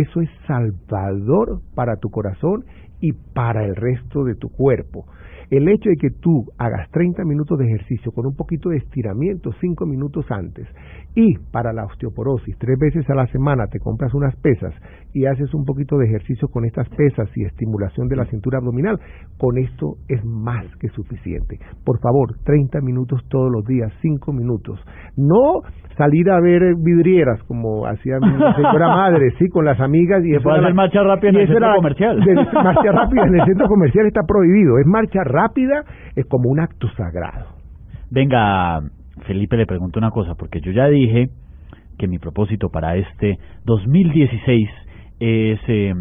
eso es salvador para tu corazón y para el resto de tu cuerpo. El hecho de que tú hagas 30 minutos de ejercicio con un poquito de estiramiento 5 minutos antes y para la osteoporosis tres veces a la semana te compras unas pesas y haces un poquito de ejercicio con estas pesas y estimulación de la cintura abdominal, con esto es más que suficiente. Por favor, 30 minutos todos los días, 5 minutos. No salir a ver vidrieras como hacía mi (laughs) señora madre, sí, con las amigas y eso era marcha rápida en el centro comercial. (laughs) marcha rápida en el centro comercial está prohibido, es marcha rápida, es como un acto sagrado. Venga, Felipe le pregunto una cosa, porque yo ya dije que mi propósito para este 2016 es eh,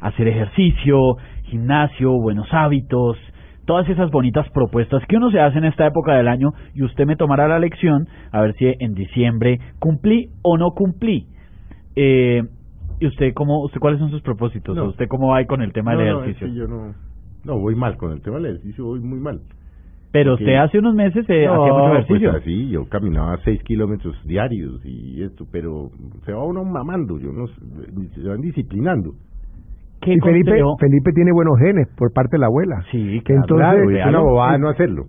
hacer ejercicio, gimnasio, buenos hábitos, todas esas bonitas propuestas que uno se hace en esta época del año y usted me tomará la lección a ver si en diciembre cumplí o no cumplí. Eh, ¿Y usted cómo, usted cuáles son sus propósitos? ¿Usted cómo va con el tema del ejercicio? yo no, no, voy mal con el tema del ejercicio, voy muy mal. Pero usted hace unos meses eh, hacía mucho pues ejercicio. Pues así, yo caminaba seis kilómetros diarios y esto, pero se va uno mamando, yo no, se van disciplinando y Felipe, Felipe tiene buenos genes por parte de la abuela. Sí, que entonces es una bobada no hacerlo.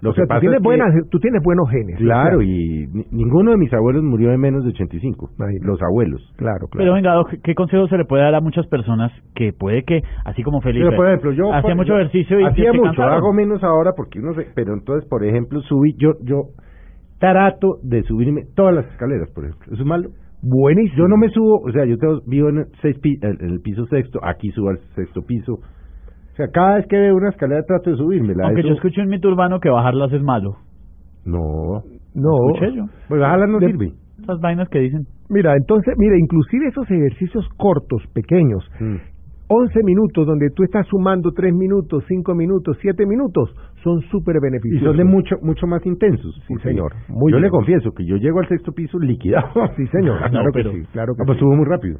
Lo que tú, tienes buenas, tú tienes buenos genes. Claro, y ninguno de mis abuelos murió de menos de 85. Los abuelos. Claro, claro. Pero venga, ¿qué consejo se le puede dar a muchas personas que puede que, así como Felipe, pero, por ejemplo, yo hacía mucho ejercicio y hacía mucho, hago menos ahora porque uno se, pero entonces, por ejemplo, subí, yo, yo trato de subirme todas las escaleras, por ejemplo. ¿Eso es malo? Buenísimo. Yo no me subo, o sea, yo tengo, vivo en el, seis en el piso sexto, aquí subo al sexto piso. O sea, cada vez que veo una escalera trato de subirme. Aunque yo escucho en mito urbano que bajarlas es malo. No. No. Escuché yo. Pues bajarlas no sirve. Esas vainas que dicen. Mira, entonces, mira, inclusive esos ejercicios cortos, pequeños, mm. 11 minutos donde tú estás sumando 3 minutos, 5 minutos, 7 minutos, son súper beneficiosos. Y son de mucho mucho más intensos. Sí, señor. yo le confieso que yo llego al sexto piso liquidado. Sí, señor. (laughs) claro que sí. Claro que ah, pues subo muy rápido.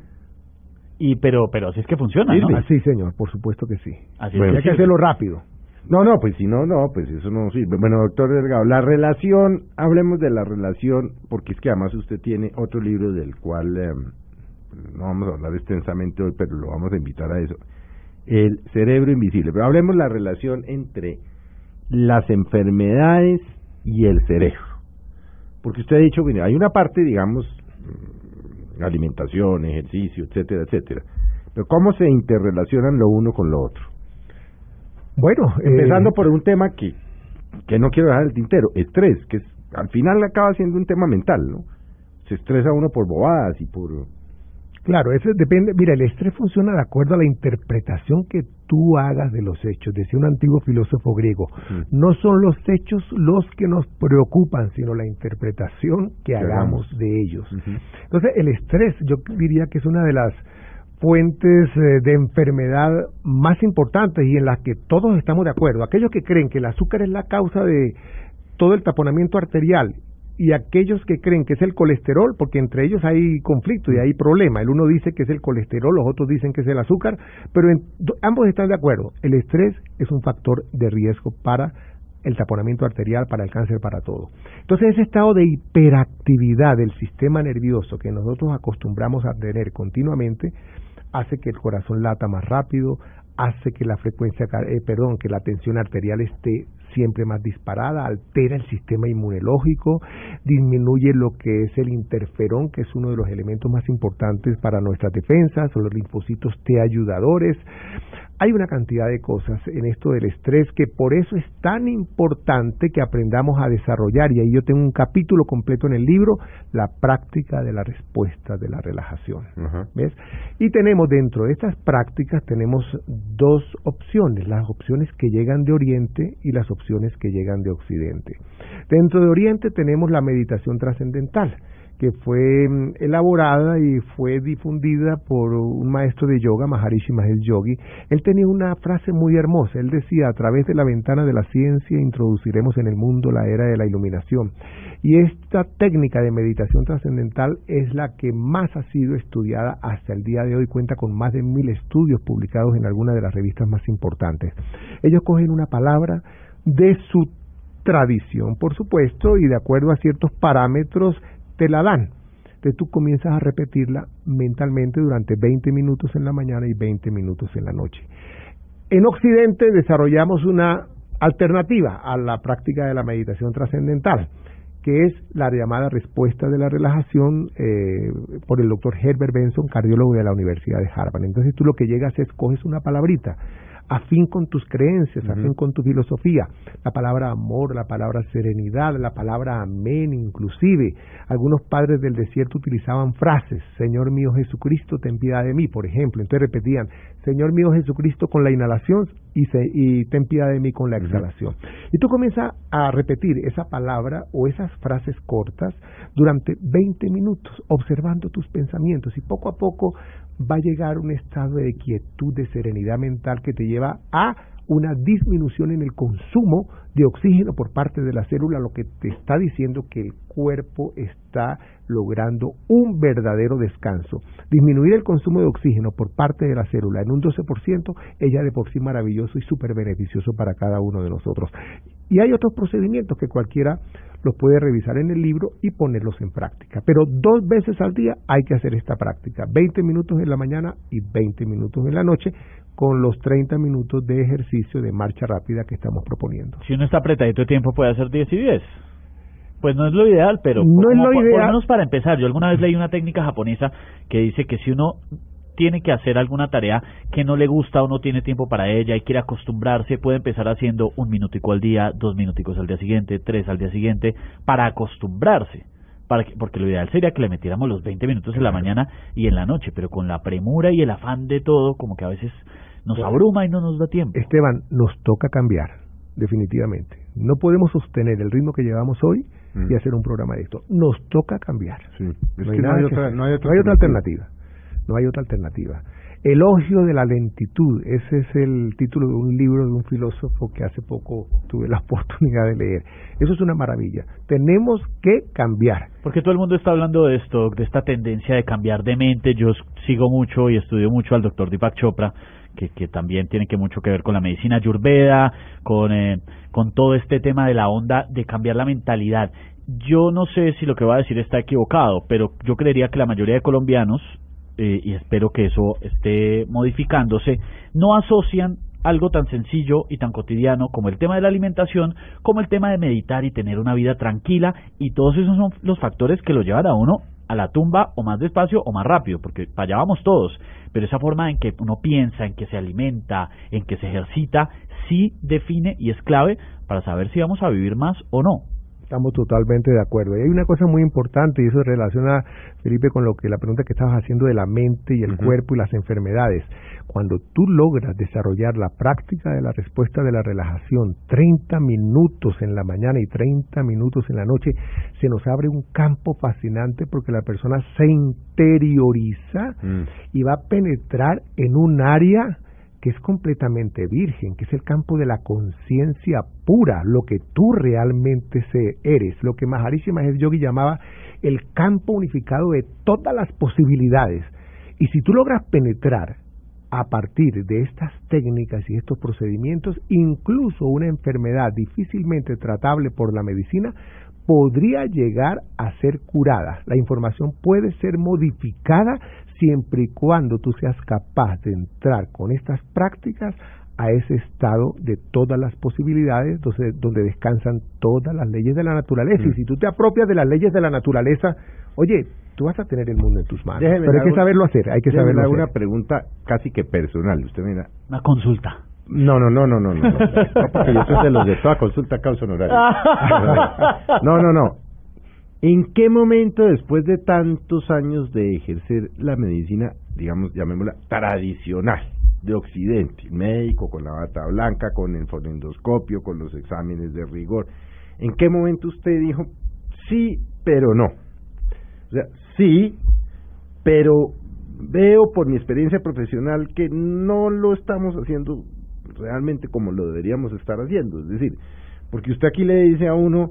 Y pero pero así es que funciona, ¿no? Sí, señor, por supuesto que sí. Así hay que hacerlo rápido. No, no, pues si no, no, pues eso no sirve. Bueno, doctor Delgado, la relación, hablemos de la relación, porque es que además usted tiene otro libro del cual eh, no vamos a hablar extensamente hoy, pero lo vamos a invitar a eso, el cerebro invisible. Pero hablemos la relación entre las enfermedades y el cerebro. Porque usted ha dicho, bueno, hay una parte, digamos, alimentación, ejercicio, etcétera, etcétera. Pero ¿cómo se interrelacionan lo uno con lo otro? Bueno, empezando eh, por un tema que, que no quiero dejar el tintero, estrés, que al final acaba siendo un tema mental, ¿no? Se estresa uno por bobadas y por Claro, eso depende. Mira, el estrés funciona de acuerdo a la interpretación que tú hagas de los hechos. Decía un antiguo filósofo griego, no son los hechos los que nos preocupan, sino la interpretación que hagamos de ellos. Entonces, el estrés yo diría que es una de las fuentes eh, de enfermedad más importantes y en las que todos estamos de acuerdo. Aquellos que creen que el azúcar es la causa de todo el taponamiento arterial y aquellos que creen que es el colesterol, porque entre ellos hay conflicto y hay problema. El uno dice que es el colesterol, los otros dicen que es el azúcar, pero ambos están de acuerdo. El estrés es un factor de riesgo para el taponamiento arterial, para el cáncer, para todo. Entonces ese estado de hiperactividad del sistema nervioso que nosotros acostumbramos a tener continuamente hace que el corazón lata más rápido, hace que la frecuencia, eh, perdón, que la tensión arterial esté siempre más disparada, altera el sistema inmunológico, disminuye lo que es el interferón, que es uno de los elementos más importantes para nuestras defensas, o los linfocitos T ayudadores, hay una cantidad de cosas en esto del estrés que por eso es tan importante que aprendamos a desarrollar, y ahí yo tengo un capítulo completo en el libro, la práctica de la respuesta de la relajación. ¿Ves? Y tenemos dentro de estas prácticas, tenemos dos opciones, las opciones que llegan de Oriente y las opciones que llegan de Occidente. Dentro de Oriente tenemos la meditación trascendental que fue mm, elaborada y fue difundida por un maestro de yoga, Maharishi Mahesh Yogi. Él tenía una frase muy hermosa. Él decía, a través de la ventana de la ciencia introduciremos en el mundo la era de la iluminación. Y esta técnica de meditación trascendental es la que más ha sido estudiada hasta el día de hoy. Cuenta con más de mil estudios publicados en algunas de las revistas más importantes. Ellos cogen una palabra de su tradición, por supuesto, y de acuerdo a ciertos parámetros te la dan. Entonces tú comienzas a repetirla mentalmente durante 20 minutos en la mañana y 20 minutos en la noche. En Occidente desarrollamos una alternativa a la práctica de la meditación trascendental, que es la llamada respuesta de la relajación eh, por el doctor Herbert Benson, cardiólogo de la Universidad de Harvard. Entonces tú lo que llegas es coges una palabrita afín con tus creencias, afín con tu filosofía. La palabra amor, la palabra serenidad, la palabra amén, inclusive. Algunos padres del desierto utilizaban frases, Señor mío Jesucristo, ten piedad de mí, por ejemplo. Entonces repetían, Señor mío Jesucristo con la inhalación y, y ten piedad de mí con la exhalación. Y tú comienzas a repetir esa palabra o esas frases cortas durante 20 minutos, observando tus pensamientos y poco a poco va a llegar un estado de quietud, de serenidad mental que te lleva a una disminución en el consumo de oxígeno por parte de la célula, lo que te está diciendo que el cuerpo está logrando un verdadero descanso. Disminuir el consumo de oxígeno por parte de la célula en un 12%, ella de por sí maravilloso y súper beneficioso para cada uno de nosotros. Y hay otros procedimientos que cualquiera los puede revisar en el libro y ponerlos en práctica. Pero dos veces al día hay que hacer esta práctica, 20 minutos en la mañana y 20 minutos en la noche, con los 30 minutos de ejercicio de marcha rápida que estamos proponiendo. Si uno está apretadito de tiempo puede hacer 10 y 10. Pues no es lo ideal, pero no es lo ideal. por menos para empezar. Yo alguna vez leí una técnica japonesa que dice que si uno tiene que hacer alguna tarea que no le gusta o no tiene tiempo para ella y quiere acostumbrarse, puede empezar haciendo un minutico al día, dos minuticos al día siguiente, tres al día siguiente, para acostumbrarse. Para que, porque lo ideal sería que le metiéramos los 20 minutos en la mañana y en la noche, pero con la premura y el afán de todo, como que a veces nos abruma y no nos da tiempo. Esteban, nos toca cambiar, definitivamente. No podemos sostener el ritmo que llevamos hoy y hacer un programa de esto. Nos toca cambiar. no, hay otra, no hay otra alternativa no hay otra alternativa. Elogio de la lentitud, ese es el título de un libro de un filósofo que hace poco tuve la (laughs) oportunidad de leer. Eso es una maravilla. Tenemos que cambiar. Porque todo el mundo está hablando de esto, de esta tendencia de cambiar de mente. Yo sigo mucho y estudio mucho al doctor Deepak Chopra, que, que también tiene que mucho que ver con la medicina ayurveda, con, eh, con todo este tema de la onda de cambiar la mentalidad. Yo no sé si lo que va a decir está equivocado, pero yo creería que la mayoría de colombianos eh, y espero que eso esté modificándose, no asocian algo tan sencillo y tan cotidiano como el tema de la alimentación, como el tema de meditar y tener una vida tranquila, y todos esos son los factores que lo llevan a uno a la tumba o más despacio o más rápido, porque para vamos todos, pero esa forma en que uno piensa, en que se alimenta, en que se ejercita, sí define y es clave para saber si vamos a vivir más o no. Estamos totalmente de acuerdo. Y hay una cosa muy importante, y eso relaciona, Felipe, con lo que la pregunta que estabas haciendo de la mente y el cuerpo y las enfermedades. Cuando tú logras desarrollar la práctica de la respuesta de la relajación, 30 minutos en la mañana y 30 minutos en la noche, se nos abre un campo fascinante porque la persona se interioriza mm. y va a penetrar en un área que es completamente virgen, que es el campo de la conciencia pura, lo que tú realmente eres, lo que Maharishi Mahesh Yogi llamaba el campo unificado de todas las posibilidades. Y si tú logras penetrar a partir de estas técnicas y estos procedimientos, incluso una enfermedad difícilmente tratable por la medicina podría llegar a ser curada. La información puede ser modificada siempre y cuando tú seas capaz de entrar con estas prácticas a ese estado de todas las posibilidades, donde, donde descansan todas las leyes de la naturaleza. Y mm. si tú te apropias de las leyes de la naturaleza, oye, tú vas a tener el mundo en tus manos. Pero hay que saberlo hacer, hay que saberlo hacer. una pregunta casi que personal. Usted mira. Una consulta. No, no, no, no, no, no, (laughs) no, porque yo soy de los de toda consulta causa honorario. (laughs) No, no, no. ¿En qué momento, después de tantos años de ejercer la medicina, digamos, llamémosla tradicional, de Occidente, médico con la bata blanca, con el fonendoscopio, con los exámenes de rigor, ¿en qué momento usted dijo sí, pero no? O sea, sí, pero veo por mi experiencia profesional que no lo estamos haciendo realmente como lo deberíamos estar haciendo. Es decir, porque usted aquí le dice a uno,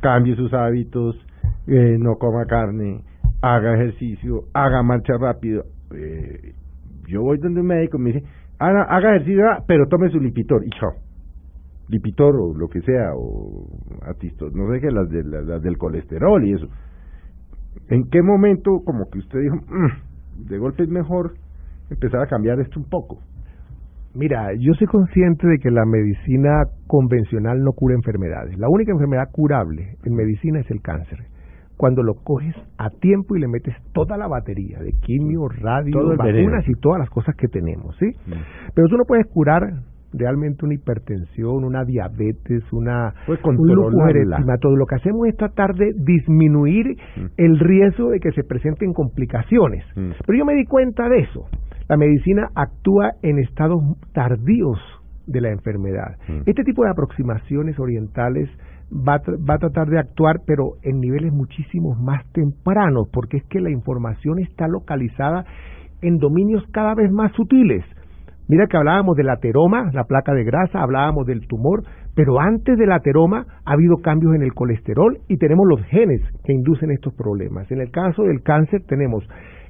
cambie sus hábitos, eh, no coma carne, haga ejercicio, haga marcha rápido. Eh, yo voy donde un médico me dice, haga, haga ejercicio, ah, pero tome su lipitor y chao. Lipitor o lo que sea, o atistos, no sé qué, las, de, las, del colesterol y eso. ¿En qué momento como que usted dijo, mm, de golpe es mejor empezar a cambiar esto un poco? Mira, yo soy consciente de que la medicina convencional no cura enfermedades. La única enfermedad curable en medicina es el cáncer. Cuando lo coges a tiempo y le metes toda la batería de quimio, radio, vacunas y todas las cosas que tenemos, ¿sí? Mm. Pero tú no puedes curar realmente una hipertensión, una diabetes, una Puedes un lupus. Lo que hacemos es tratar de disminuir Mm. el riesgo de que se presenten complicaciones. Mm. Pero yo me di cuenta de eso. La medicina actúa en estados tardíos de la enfermedad. Mm. Este tipo de aproximaciones orientales va a, tra- va a tratar de actuar, pero en niveles muchísimo más tempranos, porque es que la información está localizada en dominios cada vez más sutiles. Mira que hablábamos del ateroma, la placa de grasa, hablábamos del tumor, pero antes del ateroma ha habido cambios en el colesterol y tenemos los genes que inducen estos problemas. En el caso del cáncer tenemos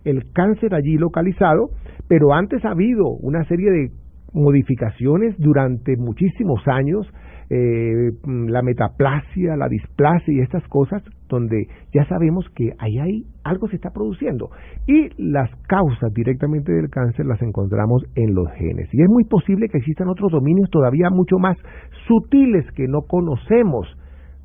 el cáncer allí localizado, pero antes ha habido una serie de modificaciones durante muchísimos años, eh, la metaplasia, la displasia y estas cosas, donde ya sabemos que ahí hay algo se está produciendo. Y las causas directamente del cáncer las encontramos en los genes. Y es muy posible que existan otros dominios todavía mucho más sutiles que no conocemos,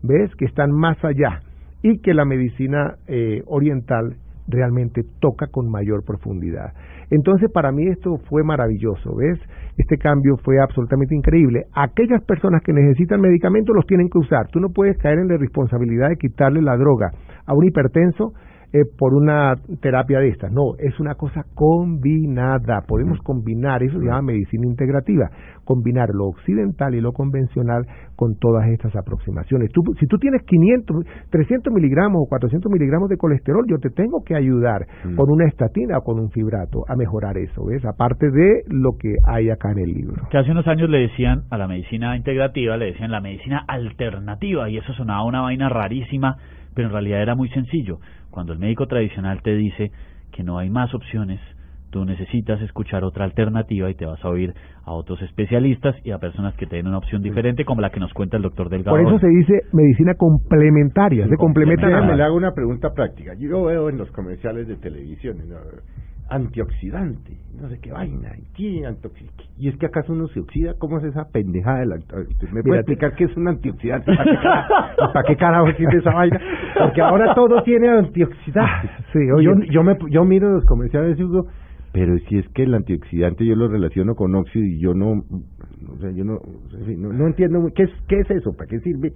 ¿ves? Que están más allá y que la medicina eh, oriental realmente toca con mayor profundidad. Entonces, para mí esto fue maravilloso, ¿ves? Este cambio fue absolutamente increíble. Aquellas personas que necesitan medicamentos los tienen que usar. Tú no puedes caer en la responsabilidad de quitarle la droga a un hipertenso eh, por una terapia de estas. No, es una cosa combinada. Podemos combinar, eso se llama medicina integrativa, combinar lo occidental y lo convencional con todas estas aproximaciones. Tú, si tú tienes 500, 300 miligramos o 400 miligramos de colesterol, yo te tengo que ayudar Mm. con una estatina o con un fibrato a mejorar eso, ¿ves? Aparte de lo que hay acá en el libro. que hace unos años le decían a la medicina integrativa, le decían la medicina alternativa y eso sonaba una vaina rarísima, pero en realidad era muy sencillo. Cuando el médico tradicional te dice que no hay más opciones, tú necesitas escuchar otra alternativa y te vas a oír a otros especialistas y a personas que te den una opción diferente como la que nos cuenta el doctor Delgado. Por eso se dice medicina complementaria, se complementan Déjame, ambas. le hago una pregunta práctica. Yo veo en los comerciales de televisión ¿no? Antioxidante, no sé qué vaina, y ¿Y es que acaso uno se oxida? ¿Cómo es esa pendejada del anti- ¿Me puede explicar qué es un antioxidante? ¿Para qué carajo, ¿para qué carajo sirve esa vaina? Porque ahora todo tiene antioxidantes. Sí, oye. yo, yo, me, yo miro los comerciales y digo, pero si es que el antioxidante yo lo relaciono con óxido y yo no, o sea, yo no, no entiendo muy- qué es, qué es eso, para qué sirve.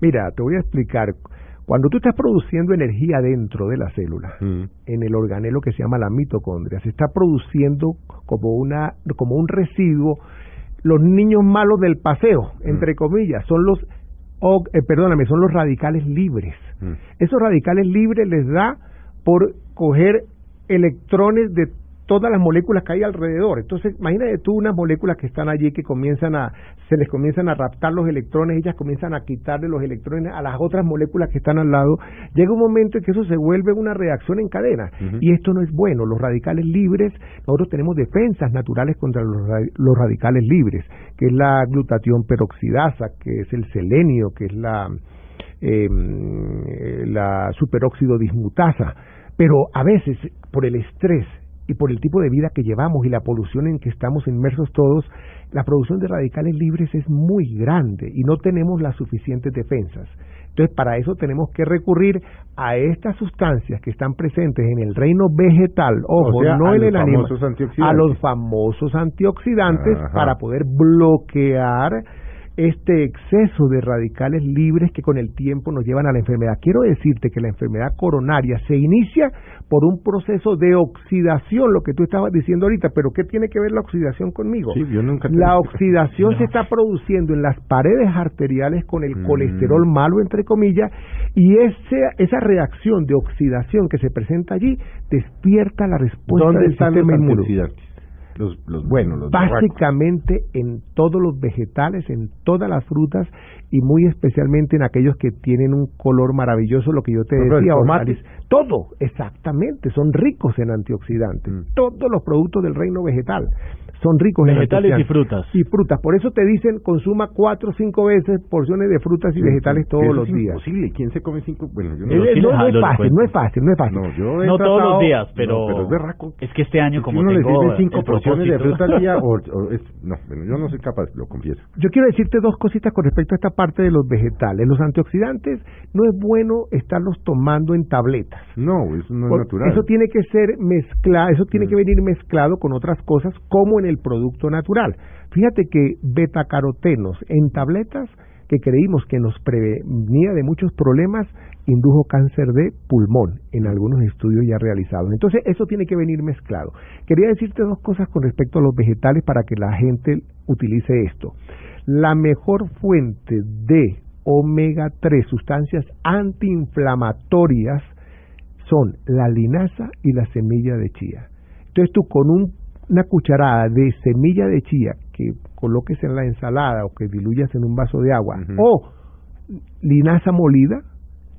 Mira, te voy a explicar. Cuando tú estás produciendo energía dentro de la célula, Mm. en el organelo que se llama la mitocondria, se está produciendo como una como un residuo los niños malos del paseo, entre comillas, son los eh, perdóname, son los radicales libres. Mm. Esos radicales libres les da por coger electrones de todas las moléculas que hay alrededor. Entonces, imagínate tú unas moléculas que están allí que comienzan a, se les comienzan a raptar los electrones, ellas comienzan a quitarle los electrones a las otras moléculas que están al lado. Llega un momento en que eso se vuelve una reacción en cadena. Y esto no es bueno. Los radicales libres, nosotros tenemos defensas naturales contra los, los radicales libres, que es la glutatión peroxidasa, que es el selenio, que es la, eh, la superóxido dismutasa. Pero a veces, por el estrés y por el tipo de vida que llevamos y la polución en que estamos inmersos todos, la producción de radicales libres es muy grande y no tenemos las suficientes defensas. Entonces, para eso tenemos que recurrir a estas sustancias que están presentes en el reino vegetal, ojo, O sea, no en el animal, a los famosos antioxidantes Ajá. para poder bloquear este exceso de radicales libres que con el tiempo nos llevan a la enfermedad. Quiero decirte que la enfermedad coronaria se inicia por un proceso de oxidación, lo que tú estabas diciendo ahorita, pero ¿qué tiene que ver la oxidación conmigo? Sí, yo nunca La oxidación se está produciendo en las paredes arteriales con el Mm. colesterol malo, entre comillas, y ese, esa reacción de oxidación que se presenta allí despierta la respuesta ¿Dónde del están los sistema inmune. Los, los buenos, los. Básicamente en todos los vegetales, en todas las frutas y muy especialmente en aquellos que tienen un color maravilloso, lo que yo te decía, hortalizas. Todo, exactamente, son ricos en antioxidantes. Mm. Todos los productos del reino vegetal son ricos en Vegetales y frutas. Y frutas, por eso te dicen consuma cuatro o cinco veces porciones de frutas y Sí, vegetales todos eso los es días. imposible. ¿Quién se come cinco? Bueno, yo no. Es- Los es- no, no chiles, es fácil, no es fácil, no es fácil. No, yo he No todos los días, pero, no, pero es es que este año Si como le tengo sirve cinco el proceso porciones de fruta al día o, (laughs) o es, no, yo no soy capaz, lo confieso. Yo quiero decirte dos cositas con respecto a esta parte de los vegetales. Los antioxidantes no es bueno estarlos tomando en tabletas. No, eso no es natural. Eso tiene que ser mezclado, eso tiene Mm. que venir mezclado con otras cosas como en el producto natural. Fíjate que betacarotenos en tabletas que creímos que nos prevenía de muchos problemas indujo cáncer de pulmón en algunos estudios ya realizados. Entonces, eso tiene que venir mezclado. Quería decirte dos cosas con respecto a los vegetales para que la gente utilice esto. La mejor fuente de omega 3, sustancias antiinflamatorias, son la linaza y la semilla de chía. Entonces tú con un- una cucharada de semilla de chía que coloques en la ensalada o que diluyas en un vaso de agua o linaza molida,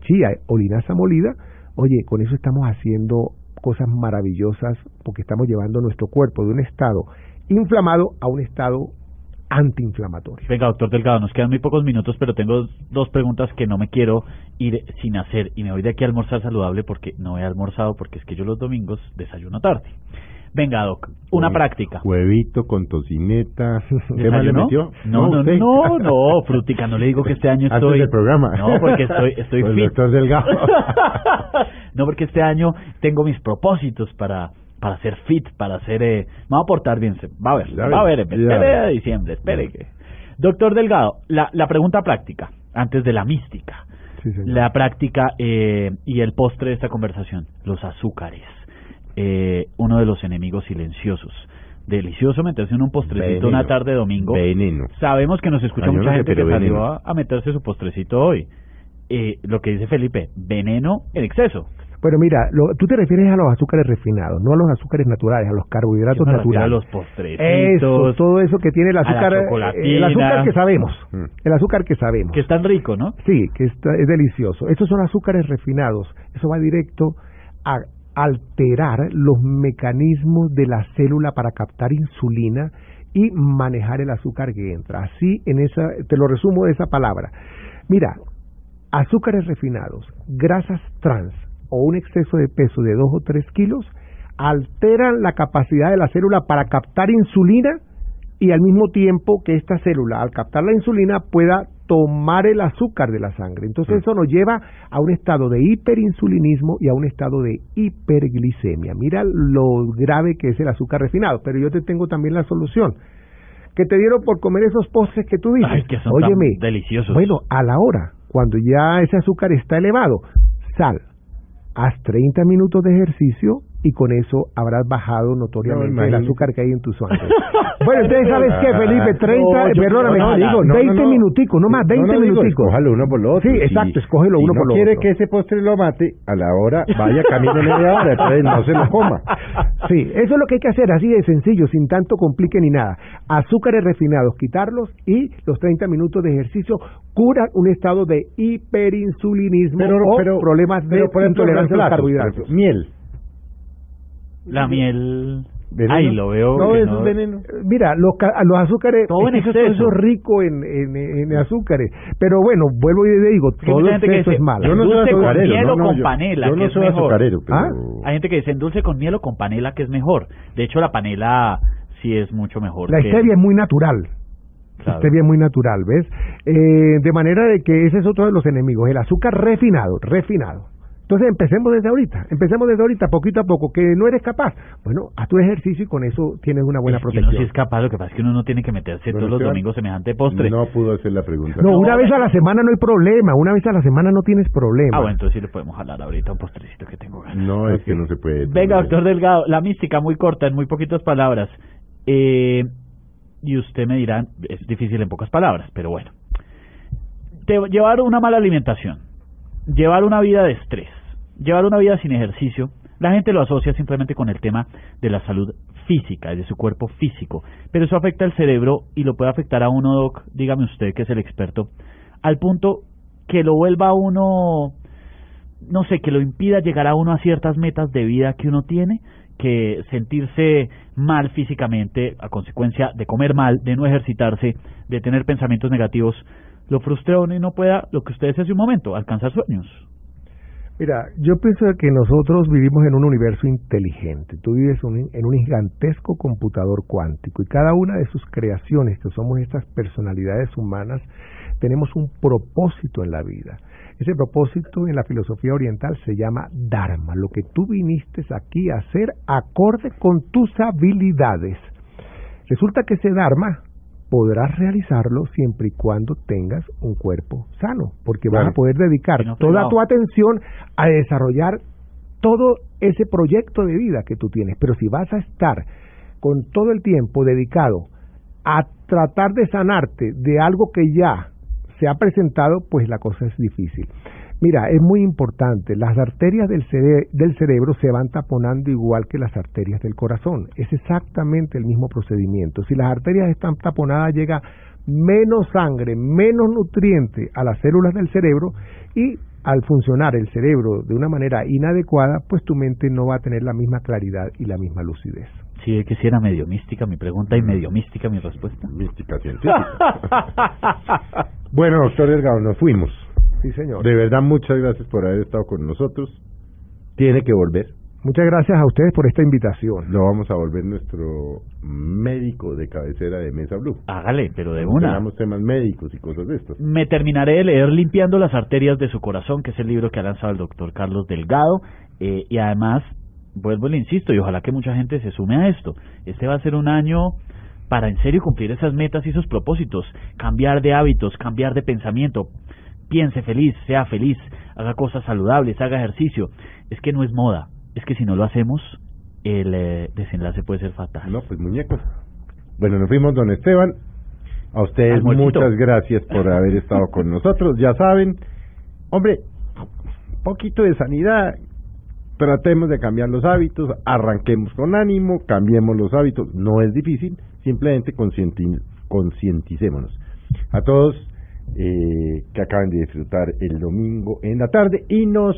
chía linaza molida, oye, con eso estamos haciendo cosas maravillosas porque estamos llevando nuestro cuerpo de un estado inflamado a un estado antiinflamatorio. Venga, doctor Delgado, nos quedan muy pocos minutos, pero tengo dos preguntas que no me quiero ir sin hacer y me voy de aquí a almorzar saludable porque no he almorzado porque es que yo los domingos desayuno tarde. Venga, doc, una Hue- práctica. Huevito con tocineta. (laughs) ¿Qué más le metió? No, no, usted. no, no, frutica, no le digo que este año (laughs) Antes estoy... del programa. No, porque estoy, estoy Con el fit. doctor Delgado. (laughs) no, porque este año tengo mis propósitos para para ser fit, para ser... Eh, me va a portar bien, se- va a ver, Ya va a ves, ver, ya espere ves. a diciembre, espere que... Doctor Delgado, la, la pregunta práctica, antes de la mística. Sí, señor. La práctica eh, y el postre de esta conversación, los azúcares, eh, uno de los enemigos silenciosos. Delicioso meterse en un postrecito Veneno. una tarde de domingo. Veneno. Sabemos que nos escucha mucha gente que salió a, a meterse su postrecito hoy. Eh, lo que dice Felipe, veneno en exceso. Pero mira, lo- tú te refieres a los azúcares refinados, no a los azúcares naturales, a los Yo carbohidratos me refiero a naturales. los postrecitos, Eso, todo eso que tiene el a la azúcar, eh, el azúcar que sabemos, Mm. el azúcar que sabemos. que es tan rico, ¿no? Sí, que está- es delicioso. Estos son azúcares refinados. Eso va directo a alterar los mecanismos de la célula para captar insulina y manejar el azúcar que entra. Así, en esa, te lo resumo de esa palabra. Mira, azúcares refinados, grasas trans o un exceso de peso de 2 o 3 kilos alteran la capacidad de la célula para captar insulina y al mismo tiempo que esta célula, al captar la insulina, pueda tomar el azúcar de la sangre. Entonces eso nos lleva a un estado de hiperinsulinismo y a un estado de hiperglicemia. Mira lo grave que es el azúcar refinado, pero yo te tengo también la solución. Que te dieron por comer esos postres que tú dices. Ay, que son tan Óyeme, deliciosos. Bueno, a la hora, cuando ya ese azúcar está elevado, sal, haz 30 minutos de ejercicio y con eso habrás bajado notoriamente No, el azúcar que hay en tu sangre. (laughs) bueno, entonces, ¿sabes qué, Felipe? 30, No, yo- perdóname, no, digo, no, 20 no, no. minuticos, no más, No, 20 no, digo, minuticos. escójalo uno por lo otro. Sí, exacto, escógelo si uno no por lo quiere otro. que ese postre lo mate, a la hora vaya camino media hora, entonces no se lo coma. (laughs) Sí, eso es lo que hay que hacer, así de sencillo, sin tanto complique ni nada. Azúcares refinados, quitarlos y los 30 minutos de ejercicio curan un estado de hiperinsulinismo o problemas de pero, intolerancia a los carbohidratos. Miel. La miel... ¿Veneno? Ay, lo veo... No, eso es veneno. Eh, Mira, los, los azúcares, Todo en es que eso, exceso. eso es rico en, en, en azúcares. Pero bueno, vuelvo y le digo, todo exceso dice, es malo. Yo no soy Dulce con azucarero. miel no, o no, con yo- panela, Yo que no es soy mejor. pero... ¿Ah? Hay gente que dice en dulce con miel o con panela que es mejor. De hecho, la panela sí es mucho mejor. La que- stevia es muy natural. Claro. Stevia es muy natural, ¿ves? Eh, de manera de que ese es otro de los enemigos, el azúcar refinado, refinado. Entonces empecemos desde ahorita, empecemos desde ahorita, poquito a poco, que no eres capaz. Bueno, haz tu ejercicio y con eso tienes una buena Es protección. sí es capaz, lo que pasa es que uno no tiene que meterse Bueno, todos los domingos semejante postre. No pudo hacer la pregunta. No, No, una vez a la semana no hay problema, una vez a la semana no tienes problema. Ah, bueno, entonces sí le podemos jalar ahorita un postrecito que tengo ganas. No, es que no se puede. Venga, doctor Delgado, la mística muy corta, en muy poquitas palabras. Eh, y usted me dirá, es difícil en pocas palabras, pero bueno. Te- llevar una mala alimentación, llevar una vida de estrés, llevar una vida sin ejercicio, la gente lo asocia simplemente con el tema de la salud física, de su cuerpo físico, pero eso afecta al cerebro y lo puede afectar a uno, doc, dígame usted que es el experto, al punto que lo vuelva a uno no sé, que lo impida llegar a uno a ciertas metas de vida que uno tiene, que sentirse mal físicamente a consecuencia de comer mal, de no ejercitarse, de tener pensamientos negativos, lo frustre y no pueda, lo que usted decía hace un momento, alcanzar sueños. Mira, yo pienso que nosotros vivimos en un universo inteligente. Tú vives en un gigantesco computador cuántico y cada una de sus creaciones, que somos estas personalidades humanas, tenemos un propósito en la vida. Ese propósito en la filosofía oriental se llama Dharma, lo que tú viniste aquí a hacer acorde con tus habilidades. Resulta que ese Dharma podrás realizarlo siempre y cuando tengas un cuerpo sano, porque vas a poder dedicar toda tu atención a desarrollar todo ese proyecto de vida que tú tienes. Pero si vas a estar con todo el tiempo dedicado a tratar de sanarte de algo que ya se ha presentado, pues la cosa es difícil. Mira, es muy importante, las arterias del, del cerebro se van taponando igual que las arterias del corazón. Es exactamente el mismo procedimiento. Si las arterias están taponadas, llega menos sangre, menos nutriente a las células del cerebro y al funcionar el cerebro de una manera inadecuada, pues tu mente no va a tener la misma claridad y la misma lucidez. Sí, que si era medio mística mi pregunta y medio mística mi respuesta. Mística científica. (laughs) bueno, doctor Delgado, nos fuimos. Sí, señor. De verdad, muchas gracias por haber estado con nosotros. Tiene que volver. Muchas gracias a ustedes por esta invitación. Lo vamos a volver nuestro médico de cabecera de Mesa Blue. Hágale, pero de una. Tenemos temas médicos y cosas de estos. Me terminaré de leer Limpiando las arterias de su corazón, que es el libro que ha lanzado el doctor Carlos Delgado. Eh, y además, vuelvo y le insisto, y ojalá que mucha gente se sume a esto. Este va a ser un año para en serio cumplir esas metas y esos propósitos. Cambiar de hábitos, cambiar de pensamiento piense feliz, sea feliz, haga cosas saludables, haga ejercicio. Es que no es moda, es que si no lo hacemos, el eh, desenlace puede ser fatal. No, pues muñecos. Bueno, nos fuimos, don Esteban. A ustedes muchas gracias por (laughs) haber estado con nosotros. Ya saben, hombre, poquito de sanidad. Tratemos de cambiar los hábitos, arranquemos con ánimo, cambiemos los hábitos. No es difícil, simplemente concienticémonos. A todos, eh, que acaban de disfrutar el domingo en la tarde y nos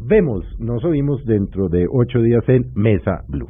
vemos, nos oímos dentro de ocho días en Mesa Blue.